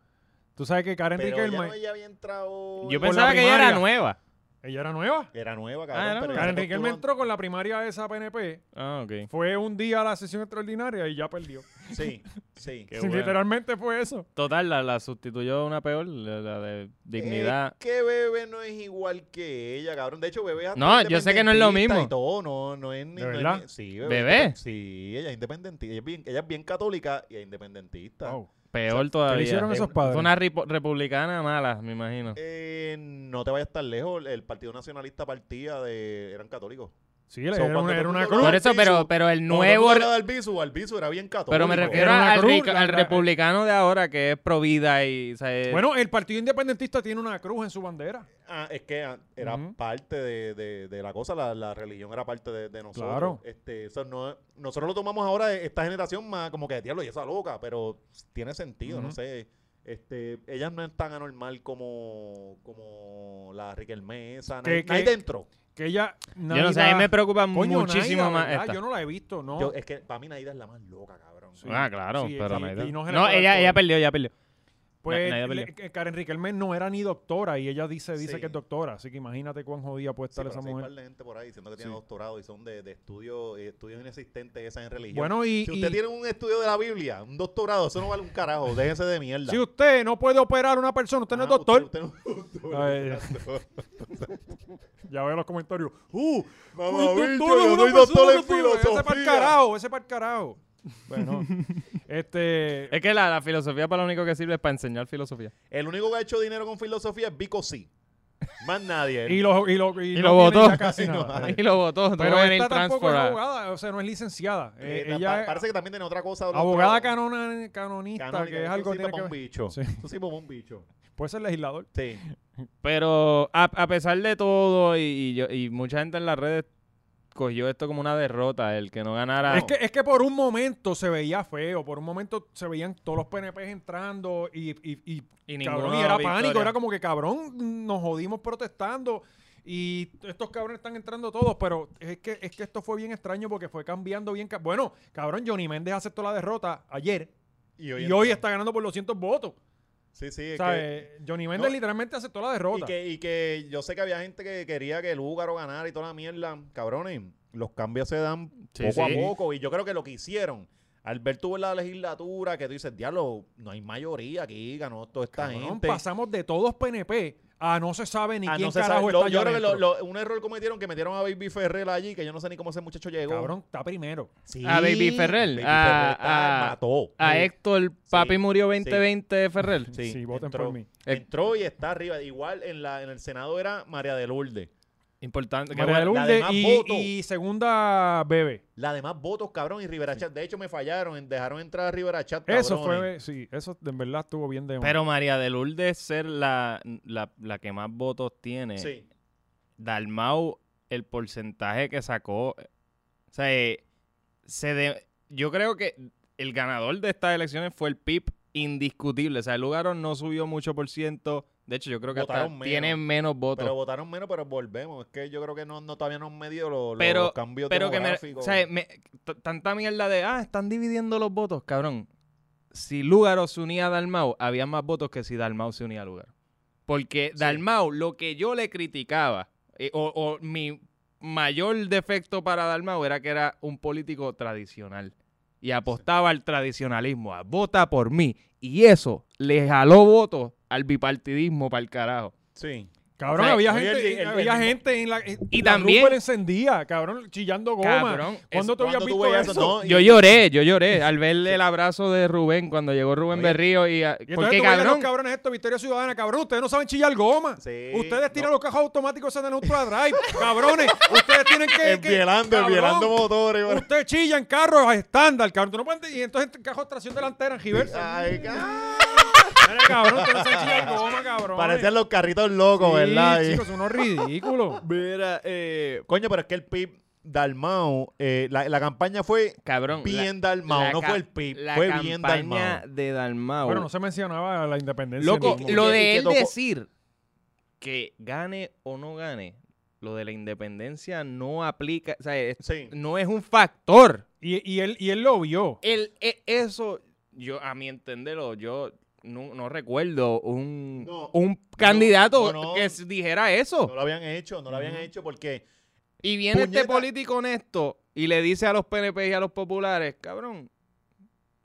Tú sabes que Karen Pero ella Riquelme, no ella había entrado... Yo pensaba que ella era nueva. Ella era nueva. Era nueva, Ah, cabrón. era pero nueva. Karen Riquelme entró con la primaria de esa PNP. Ah, ok. Fue un día a la sesión extraordinaria y ya perdió. Sí, (laughs) sí. Qué Sí, bueno. Literalmente fue eso. Total, la, la sustituyó una peor, la, la de dignidad. Es que Bebé no es igual que ella, cabrón. De hecho, Bebé es hasta No, yo sé que no es lo independentista mismo. Y todo, no, no es ni... ¿De no es verdad? ni- sí, ¿Bebé? Sí, ella es independentista. Ella es bien, ella es bien católica y es independentista. Wow. Peor ¿Qué todavía. le hicieron esos Fue padres? una republicana mala, me imagino. Eh, no te vayas tan lejos. El Partido Nacionalista partía de... Eran católicos. Sí, era, So, era una, era cruz. Por eso, pero, pero el nuevo... Albizu, Albizu era bien católico. Pero me refiero Era al, cruz, rica- la- al la- republicano de ahora que es pro vida y... o sea, es- Bueno, el Partido Independentista tiene una cruz en su bandera. Ah, es que ah, era parte de, de- de la cosa, la, la religión era parte de, de nosotros. Claro. Este, eso no, nosotros lo tomamos ahora, esta generación más como que, diablo, y esa loca, pero tiene sentido, no sé. Este, ella no es tan anormal como, como la Riquelme esa. Que- No hay que- dentro. Que ella. yo no sé, a mí me preocupa Coño, muchísimo Naida, más esta. Yo no la he visto, ¿no? Yo- es que para mí Naida es la más loca, cabrón. Sí. Ah, claro, Sí, pero Naida- no ella, ella perdió, ella perdió. Pues Naida le- Karen Riquelme no era ni doctora y ella dice, dice Sí. que es doctora. Así que imagínate cuán jodida puede estar esa hay mujer. par de gente por ahí diciendo que tiene Sí. doctorado y son de, de estudios eh, estudios inexistentes esas en religión. Bueno, y, si usted y tiene un estudio de la Biblia, un doctorado, eso no vale un carajo, déjese de mierda. si usted no puede operar a una persona, usted no es Ah, doctor. Usted, usted no es doctor. (laughs) Ya veo los comentarios. ¡Uh! Mamá, bicho, yo soy doctor en que estudia. Ese para el filosofía. carajo, ese para el carajo. Bueno, (laughs) este. Es que la, la filosofía para lo único que sirve es para enseñar filosofía. El único que ha hecho dinero con filosofía es Vico C. Más nadie. Y lo, y lo, y Y no lo votó. casi (laughs) nada. Y lo votó. no Pero esta tampoco es abogada, o sea, no es licenciada. Eh, Eh, pa- ella es parece que también tiene otra cosa. abogada canon canona- canonista, que es algo que tiene que un ver. bicho. Sí. Eso sí como un bicho. Puede ser legislador. Sí. Pero a, a pesar de todo, y, y yo, y mucha gente en las redes cogió esto como una derrota, el que no ganara. Es que, es que por un momento se veía feo, por un momento se veían todos los PNP entrando y, y, y, Y cabrón, era victoria. pánico, era como que cabrón, nos jodimos protestando y estos cabrones están entrando todos, pero es que, es que esto fue bien extraño porque fue cambiando bien. Bueno, cabrón, Johnny Méndez aceptó la derrota ayer Y hoy está ganando por 200 votos. Sí, sí. Es que- Johnny Méndez No, literalmente aceptó la y, derrota. que, y que yo sé que había gente que quería que el Húgaro ganara y toda la mierda. Cabrones, los cambios se dan Sí, poco sí. a poco. Y yo creo que lo que hicieron, al ver tú en la legislatura, que tú dices, diablo, no hay mayoría aquí, ganó toda esta Cabrón, gente. pasamos de todos PNP a no se sabe ni Ah, quién no se carajo sabe. Lo- está yo creo que lo- un error cometieron que metieron a Baby Ferrer allí, que yo no sé ni cómo ese muchacho llegó. Cabrón, está primero. Sí, A Baby Ferrer, Baby a- Ferrer está- a- mató. A Sí. Héctor, papi Sí, murió sí. 2020 Ferrer. Sí, Sí, voten entró, por mí. Entró y está arriba. Igual en la en el Senado era María de Lourdes. Importante. qué María la de Lourdes más y, segunda Bebe. La de más votos, cabrón, y Rivera Chat. De hecho, me fallaron. en- Dejaron entrar a Rivera Chat, Eso cabrones. fue, sí, eso en verdad estuvo bien de Pero María de Lourdes ser la, la, la que más votos tiene. Sí. Dalmau, el porcentaje que sacó. O sea, eh, se de- yo creo que el ganador de estas elecciones fue el PIB indiscutible. O sea, el lugar no subió mucho por ciento. De hecho, yo creo que hasta menos. tiene menos votos. Pero votaron menos, pero volvemos. Es que yo creo que no, no todavía no han medido los, Pero- los cambios Pero que me, o sea, me- tanta mierda de, ah, están dividiendo los votos, cabrón. Si Lugaro se unía a Dalmau, había más votos que si Dalmau se unía a Lugaro. Porque Sí. Dalmau, lo que yo le criticaba, eh, o, o mi mayor defecto para Dalmau era que era un político tradicional. Y apostaba al tradicionalismo, a vota por mí. Y eso le jaló votos al bipartidismo para el carajo. Sí. Cabrón, O sea, había, gente, el- el- había el- gente en la. Y la también- Rupert encendía, cabrón, chillando goma. Cabrón, ¿Cuándo es- tú habías ¿Cuándo tú visto eso? eso? No, Yo lloré, yo lloré al verle el abrazo de Rubén cuando llegó Rubén Oye, Berrío y, a- Y porque cabrón, los cabrones estos, Victoria Ciudadana, cabrón, ustedes no saben chillar goma. Sí, ustedes tiran no. los cajos automáticos en el Ultra Drive, (laughs) cabrones. Ustedes tienen que... Envielando, cabrón, envielando motores. güey. Usted chilla en carros estándar, cabrón. Tú no puedes... Y entonces en cajos de tracción delantera, en reversa. Ay, ca- Mira, cabrón, ustedes no saben chillar goma, cabrón. Parecían los carritos locos, sí, ¿verdad? Y- chicos, son unos ridículos. (laughs) mira, eh, Coño, pero es que el PIB Dalmau, eh, la, la campaña fue cabrón, bien la- Dalmau, la no ca- fue el PIB, la fue bien campaña Dalmau. de Dalmau. Bueno, no se mencionaba la independencia. Loco, ni- lo y de él tocó- decir que gane o no gane, lo de la independencia no aplica, o sea, es- Sí. no es un factor. Y, y él, y él lo vio. El, e- eso, yo a mi entenderlo, yo no, no recuerdo un, No, un candidato no, que dijera eso. No lo habían hecho, no lo habían hecho porque Y viene este político honesto y le dice a los PNP y a los populares, cabrón,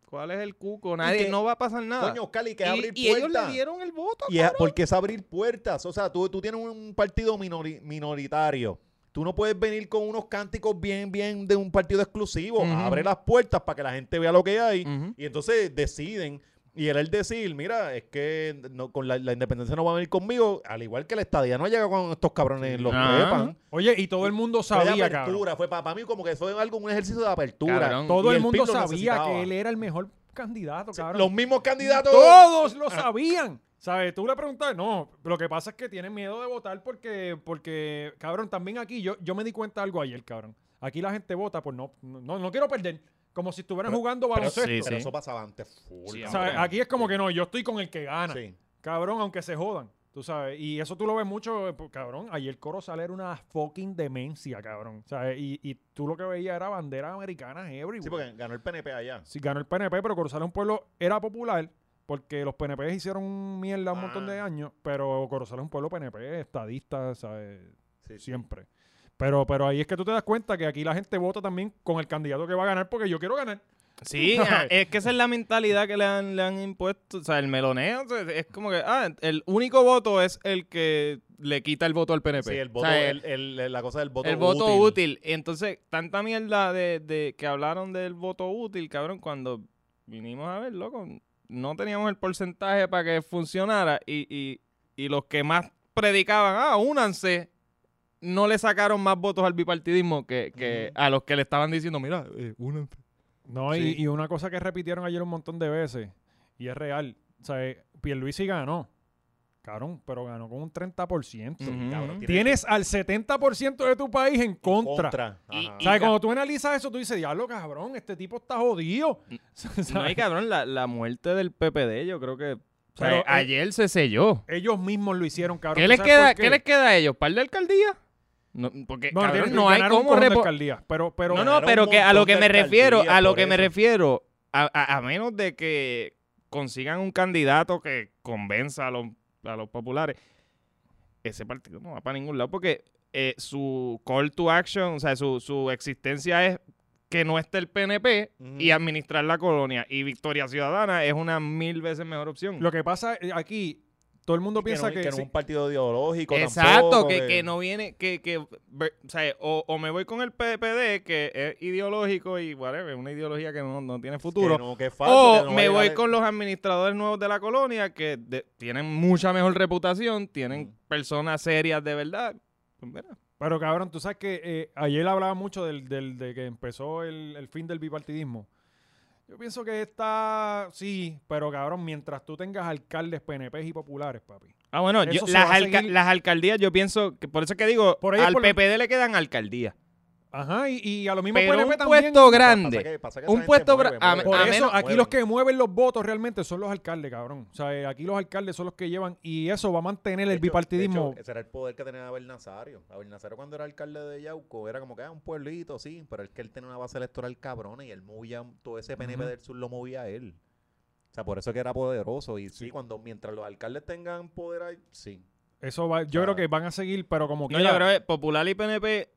¿cuál es el cuco? Nadie, que- no va a pasar nada. Coño, Cali, que y, abrir y ellos le dieron el voto. Y porque es abrir puertas. O sea, tú, tú tienes un partido minori- minoritario. Tú no puedes venir con unos cánticos bien, bien de un partido exclusivo. Abre las puertas para que la gente vea lo que hay. Y entonces deciden. Y él, el decir, mira, es que no, con la, la independencia no va a venir conmigo. Al igual que la estadía no llega con estos cabrones los trepan. Oye, y todo el mundo Fue de sabía, cabrón. apertura. Fue para, mí como que fue algo, un ejercicio de apertura. Cabrón. Todo Y el mundo sabía que él era el mejor candidato, cabrón. Los mismos candidatos. Todos lo sabían. ¿Sabes? Tú le preguntas, no, lo que pasa es que tienen miedo de votar porque, porque cabrón, también aquí yo, yo me di cuenta de algo ayer, cabrón. Aquí la gente vota por no, no, no quiero perder. Como si estuvieran Pero- jugando Pero, baloncesto. sí, pero sí. eso pasaba antes. full, Sí, O sea, aquí es como que no, yo estoy con el que gana. Sí. Cabrón, aunque se jodan. Tú sabes, y eso tú lo ves mucho, eh, pues, cabrón. Ayer Corozal era una fucking demencia, cabrón. O sea, y, y tú lo que veías era banderas americanas everywhere. Sí, porque ganó el PNP allá. Sí, ganó el PNP, pero Corozal es un pueblo, era popular, porque los PNP hicieron mierda un Ah. montón de años, pero Corozal es un pueblo PNP, estadista, ¿sabes? Sí, sí. Pero, pero ahí es que tú te das cuenta que aquí la gente vota también con el candidato que va a ganar, porque yo quiero ganar. Sí, ah, (laughs) es que esa es la mentalidad que le han, le han impuesto. O sea, el meloneo es como que, ah, el único voto es el que le quita el voto al PNP. Sí, el O voto, sea, el, el- la cosa del voto el voto útil. Entonces, tanta mierda de, de que hablaron del voto útil, cabrón, cuando vinimos a ver, loco, no teníamos el porcentaje para que funcionara y, y, y los que más predicaban, ah, únanse, no le sacaron más votos al bipartidismo que, que a los que le estaban diciendo, mira, eh, únanse. No, Sí. y, y una cosa que repitieron ayer un montón de veces, y es real, o sea, eh, Pierluisi ganó, cabrón, pero ganó con un 30%. Ujú. Cabrón, tiene Tienes al 70% de tu país en contra. contra. Y- Ajá. O sea, cuando tú analizas eso, tú dices, diablo, cabrón, este tipo está jodido. (laughs) No, ¿Sabes? y cabrón, la, la muerte del PPD, yo creo que. o sea, Pero, eh, ayer se selló. Ellos mismos lo hicieron, cabrón. ¿Qué ¿Tú les, queda, por ¿Qué les queda a ellos? ¿Par de alcaldía? No, porque No, cabrón, tienen- no hay cómo alcaldías, pero, pero No, no, pero que a lo que me refiero, a lo que me refiero, a, a- a menos de que consigan un candidato que convenza a los, a los populares, ese partido no va para ningún lado porque eh, su call to action, o sea, su, su existencia es que no esté el PNP y administrar la colonia. Y Victoria Ciudadana es una mil veces mejor opción. lo que pasa eh, aquí, todo el mundo que piensa no, que... que no sí, es un partido ideológico Exacto, tampoco, que, que no viene, que, o, sea, o, o me voy con el PPD, que es ideológico y whatever, una ideología que no, no tiene futuro. que no, que es falso, que o me voy a- con los administradores nuevos de la colonia que de- tienen mucha mejor reputación, tienen Mm. personas serias de verdad. Pues mira, Pero cabrón, tú sabes que eh, ayer hablaba mucho del, del- de que empezó el, el fin del bipartidismo. Yo pienso que está, sí, pero cabrón, mientras tú tengas alcaldes PNP y populares, papi. Ah, bueno, yo- las, va a alca- seguir- las alcaldías, yo pienso, que por eso es que digo, Por ahí al por PPD le quedan alcaldías. Ajá, y, y a lo mismo Pero PNP un también. puesto grande. Pasa que- pasa que esa Un gente puesto mueve, gra- a-. Por a eso, menos- aquí mueven. los que mueven los votos realmente son los alcaldes, cabrón. O sea, eh, aquí los alcaldes son los que llevan y eso va a mantener De el hecho- bipartidismo. de hecho, ese era el poder que tenía Abel Nazario. Abel Nazario cuando era alcalde de Yauco era como que era un pueblito, sí, pero es que él tenía una base electoral cabrona y él movía, todo ese PNP Ujú. del sur lo movía él. O sea, por eso es que era poderoso. Y sí, cuando mientras los alcaldes tengan poder ahí, sí. Eso va, yo creo que van a seguir, pero como No, quiera, yo creo que Popular y PNP,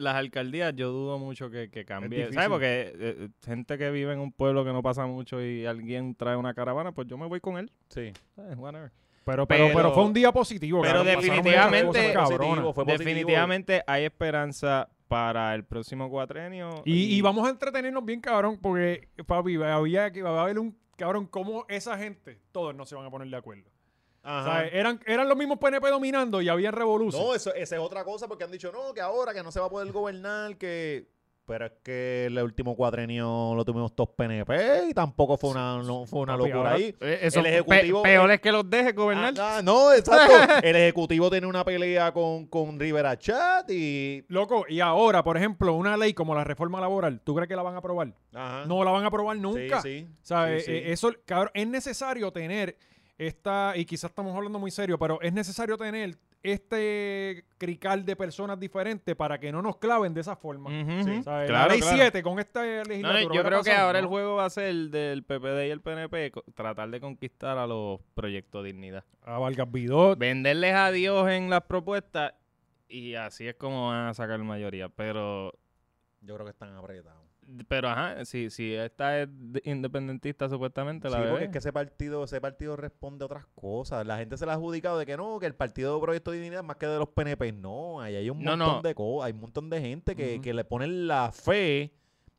las alcaldías, yo dudo mucho que, que cambie. ¿Sabes? Porque eh, eh, gente que vive en un pueblo que no pasa mucho y alguien trae una caravana, pues yo me voy con él. Sí. ¿sabes? Whatever. pero, pero, pero, pero- fue un día positivo. pero cabrón, definitivamente- cosas cabronas. Positivo, fue positivo. Definitivamente hay esperanza para el próximo cuatrenio. Y, y vamos a entretenernos bien, cabrón, porque, papi, había que va a haber un cabrón como esa gente, todos no se van a poner de acuerdo. O sea, eran, eran los mismos PNP dominando y había revolución. No, eso, esa es otra cosa porque han dicho, no, que ahora que no se va a poder gobernar, que... Pero es que el último cuatrenio lo tuvimos todos PNP y tampoco fue una, no, fue una locura ahora- ahí. Eh, eso el pe- ejecutivo- peor es que los deje gobernar. Ah, ah, no, exacto. (laughs) el ejecutivo tiene una pelea con, con Rivera Chat y... Loco, y ahora, por ejemplo, una ley como la reforma laboral, ¿tú crees que la van a aprobar? Ajá. No la van a aprobar Sí, nunca. sí, O sea, sí, sí. eh, eso, cabrón, es necesario tener esta, y quizás estamos hablando muy serio, pero es necesario tener este crical de personas diferentes para que no nos claven de esa forma. Sí. sea, Claro, la ley claro. 7 con esta legislatura. no, yo ¿qué creo que ahora el juego va a ser del PPD y el PNP tratar de conquistar a los proyectos Dignidad. A Vargas Vidot. Venderles a Dios en las propuestas y así es como van a sacar mayoría. Pero, Yo creo que están apretados. Pero ajá, si, si esta es de- independentista supuestamente, Sí, la porque bebé. es que ese partido, ese partido responde a otras cosas. La gente se la ha adjudicado de que no, que el partido de Proyecto de Dignidad es más que de los PNP. No, ahí hay un No, montón no. de cosas. Hay un montón de gente que, que le ponen la fe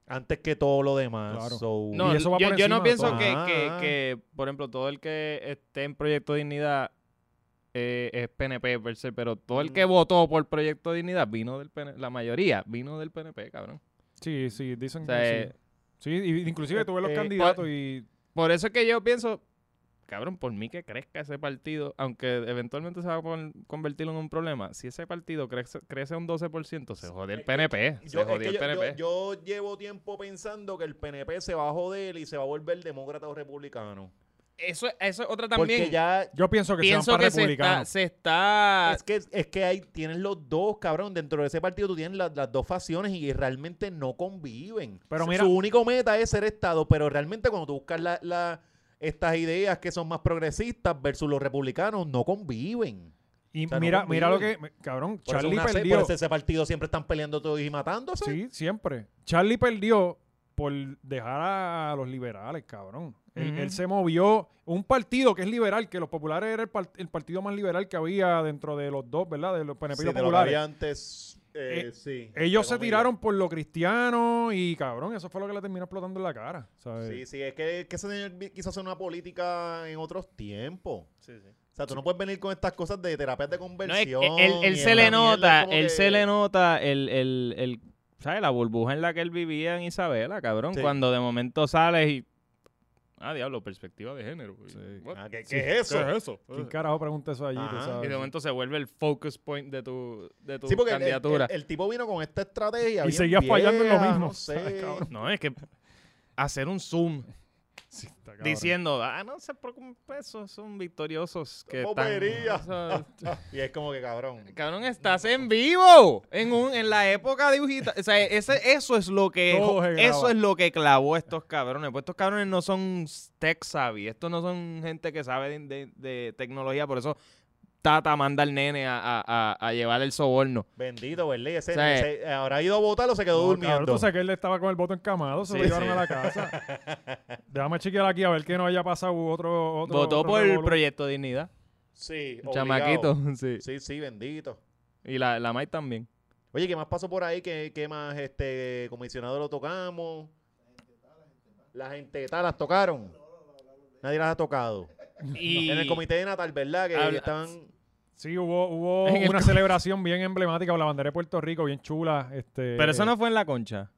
antes que todo lo demás. Claro. So, No, Y eso va yo, por yo no de pienso que, que, que, por ejemplo, todo el que esté en Proyecto Dignidad eh, es PNP per se, pero todo el que Mm. votó por Proyecto Dignidad vino del PNP, la mayoría vino del PNP, cabrón. Sí, sí, dicen O sea, que eh, sí. Sí, inclusive tú ves los eh, candidatos y... Por eso es que yo pienso, cabrón, por mí que crezca ese partido, aunque eventualmente se va a convertir en un problema, si ese partido crece, crece un 12%, se jode el PNP, Yo, se que el yo- PNP. yo- yo llevo tiempo pensando que el PNP se va a joder y se va a volver demócrata o republicano. Eso, eso es otra Porque también. ya Yo pienso que pienso se van para que se está, republicanos. se está Es que, es que hay, tienes los dos, cabrón. Dentro de ese partido tú tienes las, las dos facciones y realmente no conviven. Pero Su- mira- Su único meta es ser Estado, pero realmente cuando tú buscas la, la- estas ideas que son más progresistas versus los republicanos, no conviven. Y O sea, no mira, mira lo que... Cabrón, Por eso, Charlie una- perdió... por eso ese partido siempre están peleando todos y matándose. Sí, siempre. Charlie perdió por dejar a los liberales, cabrón. Él, él se movió un partido que es liberal, que los populares era el, par- el partido más liberal que había dentro de los dos, ¿verdad? De los PNP Sí, y los de lo que populares. había antes, eh, Eh, sí, Ellos se tiraron por lo cristiano y, cabrón, eso fue lo que le terminó explotando en la cara. ¿sabes? Sí, sí, es que, que ese señor quiso hacer una política en otros tiempos. O sea, tú no puedes venir con estas cosas de terapias de No, es- conversión. él, él y se le nota, él que- se le nota el, el, el, ¿sabes? La burbuja en la que él vivía en Isabela, cabrón. Sí. Cuando de momento sales y... Ah, diablo, perspectiva de género. Sí. Ah, ¿qué, Sí. qué es eso? ¿Qué es eso? ¿Quién carajo pregunta eso allí? tú Ajá. sabes? Y de momento se vuelve el focus point de tu, de tu Sí, porque el, el- candidatura. el- el tipo vino con esta estrategia. Y bien seguía fallando en lo mismo. No sé. (laughs) Cabrón. No, es que hacer un zoom Sí, está cabrón. diciendo, ah, no se preocupen, esos son victoriosos que están... Bobería. Eso- (laughs) Y es como que cabrón. Cabrón, estás en vivo en un en la época digital. O sea, ese, eso es lo que eso es lo que clavó estos cabrones. Pues estos cabrones no son tech savvy, estos no son gente que sabe de, de- de tecnología, por eso Tata manda al nene a, a, a- a llevar el soborno. Bendito, ¿verdad? Ese, O sea, ese- habrá ido a votar o se quedó No, durmiendo. cabrón, tú sabes que él estaba con el voto encamado, se lo Sí, llevaron sí. a la casa. (laughs) Déjame chequear aquí a ver que no haya pasado otro. otro Votó otro por el proyecto Dignidad. Sí, obligado. chamaquito, (laughs) sí. Sí, sí, bendito. Y la, la May también. Oye, ¿qué más pasó por ahí? ¿Qué, qué más, este, comisionado lo tocamos? La gente tal, las tocaron. Nadie las ha tocado. (laughs) Y En el comité de Natal, ¿verdad? Que Habla- estaban... Sí, hubo, hubo (laughs) En una celebración bien emblemática con la bandera de Puerto Rico, bien chula. Este, Pero eso eh, no fue en la concha.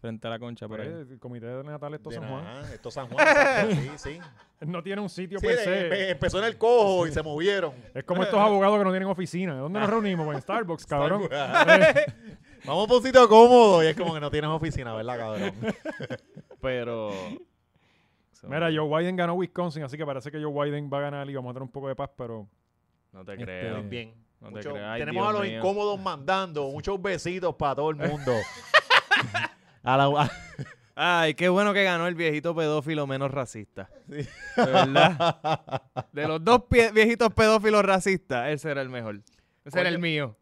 Frente a la concha, por pues, ahí. el comité de Natal esto De San Juan. nada, esto es San Juan. sí, sí. (laughs) No tiene un sitio Sí, per se. empe- empezó en el cojo y se movieron. Es como estos abogados que no tienen oficina. ¿Dónde nos reunimos? Pues en Starbucks, cabrón. Vamos por un sitio cómodo y es como que no tienes oficina, ¿verdad, cabrón? Pero. Mira, Joe Biden ganó Wisconsin, así que parece que Joe Biden va a ganar y vamos a tener un poco de paz, pero No te Este, creo. Bien. No te Mucho-. Ay, tenemos Dios a los mío. incómodos mandando muchos besitos para todo el mundo. (laughs) a la, a- Ay, qué bueno que ganó el viejito pedófilo menos racista. De verdad. (laughs) De los dos pie- viejitos pedófilos racistas, ese era el mejor. Ese era el mío.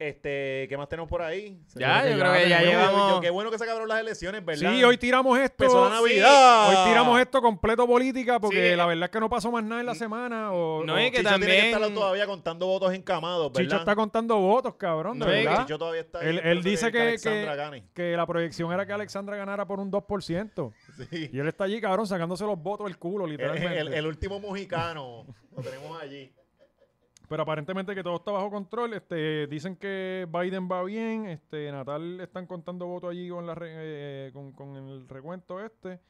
Este, ¿qué más tenemos por ahí? Ya, yo creo que ya llevamos. Yo- qué bueno que se acabaron las elecciones, ¿verdad? Sí, hoy tiramos esto. Empezó la sí, Navidad. hoy tiramos esto completo política porque Sí. la verdad es que no pasó más nada en la semana. O, No, o y que Chicho tiene que también- estar todavía contando votos encamados, ¿verdad? Chicho está contando votos, cabrón, de No, que verdad. Chicho todavía está ahí Él- dice que- Alexandra que- gane. Que la proyección era que Alexandra ganara por un 2%. Sí. Y él está allí, cabrón, sacándose los votos del culo, El, literalmente. el- el último mojicano lo tenemos allí. Pero aparentemente que todo está bajo control. Este, dicen que Biden va bien. Este, Natal están contando votos allí con, la re- eh, con, con el recuento este.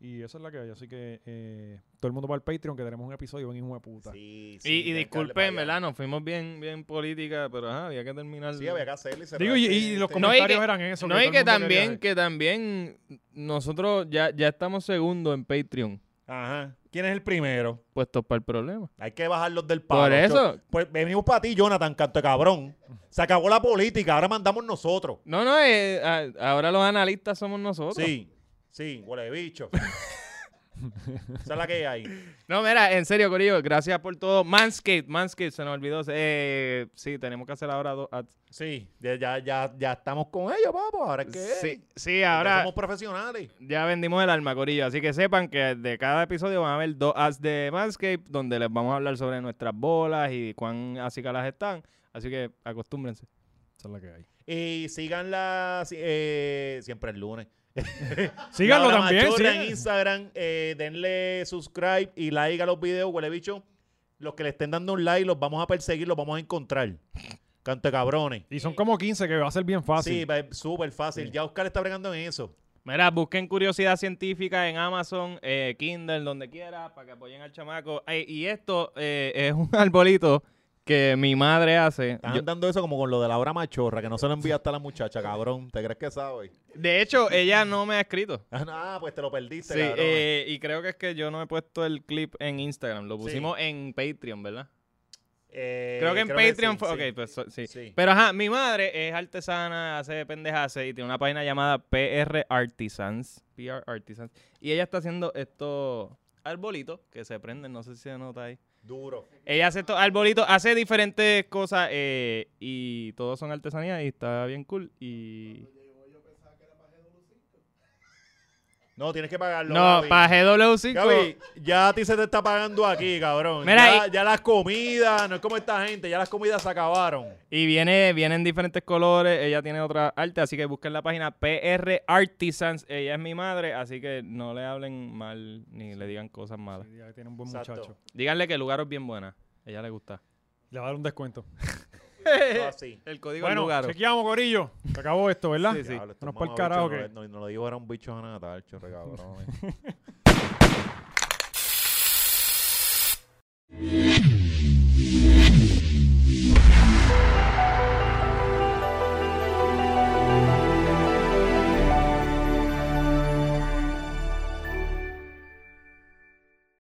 Y esa es la que hay. Así que eh, todo el mundo va al Patreon que tenemos un episodio bien hijo de puta. Sí, sí, Y, y disculpen, para. ¿verdad? Nos fuimos bien, bien política, pero ajá, había que terminar. Sí, había que hacerlo y cerrar Digo, y, y los este- No, y comentarios que- eran eso. No, y el que también, que también nosotros ya, ya estamos segundos en Patreon, Ajá. ¿Quién es el primero? puestos para el problema. Hay que bajarlos del palo. Por eso. Yo- pues venimos para ti, Jonathan, canto de cabrón. Se acabó la política, ahora mandamos nosotros. No, no, eh, a- ahora los analistas somos nosotros. Sí, sí, huele bicho. (laughs) Esa es la que hay. No, mira, en serio, Corillo, gracias por todo. Manscaped, Manscaped, se nos olvidó. Eh, sí, tenemos que hacer ahora dos ads. Sí, ya, ya, ya, estamos con ellos, papo. Ahora es que Sí, sí, ya ahora somos profesionales. ya vendimos el alma, Corillo. Así que sepan que de cada episodio van a haber dos ads de Manscaped donde les vamos a hablar sobre nuestras bolas y cuán las están. Así que acostúmbrense. Esa es la que hay. Y síganla eh, siempre el lunes. (laughs) Síganlo La también. Machorra en Instagram, eh, denle subscribe y like a los videos, huele bicho. Los que le estén dando un like los vamos a perseguir, los vamos a encontrar. Cante cabrones. Y son como 15 que va a ser bien fácil. Sí, súper fácil. Sí. Ya Oscar está bregando en eso. Mira, busquen curiosidad científica en Amazon, eh, Kindle, donde quiera, para que apoyen al chamaco. Ay, y esto eh, es un (laughs) arbolito que mi madre hace. Están Yo- dando eso como con lo de la hora machorra, que no se lo enviaste a la muchacha, cabrón. ¿Te crees que sabe? de hecho, ella no me ha escrito. Ah, pues te lo perdiste, Sí, cabrón. eh, y creo que es que yo no he puesto el clip en Instagram. Lo pusimos en Patreon, ¿verdad? Eh, creo que en Patreon sí, fue. sí. Ok, pues so- sí. Sí. Pero ajá, mi madre es artesana, hace pendejas y tiene una página llamada PR Artisans. PR Artisans. Y ella está haciendo estos arbolitos que se prenden, no sé si se nota ahí. Duro. Ella hace estos arbolitos, hace diferentes cosas eh, y todos son artesanías y está bien cool. Y. No, tienes que pagarlo. No, Gaby. para GW5. Gaby, ya a ti se te está pagando aquí, cabrón. Mira, ya, ya las comidas, no es como esta gente, ya las comidas se acabaron. Y viene, vienen diferentes colores. Ella tiene otra arte, así que busquen la página PR Artisans. Ella es mi madre, así que no le hablen mal ni le digan cosas malas. Sí, ya tiene un buen Exacto. muchacho. Díganle que el lugar es bien buena. A ella le gusta. Le va a dar un descuento. (laughs) (laughs) Así. El código bueno, del lugar. Chequeamos, Corillo. Se acabó esto, ¿verdad? Sí, sí. Diablo, no es para el carajo. que... No, no, lo digo, era un bicho a Natal, chorre, cabrón. eh. (laughs) (laughs)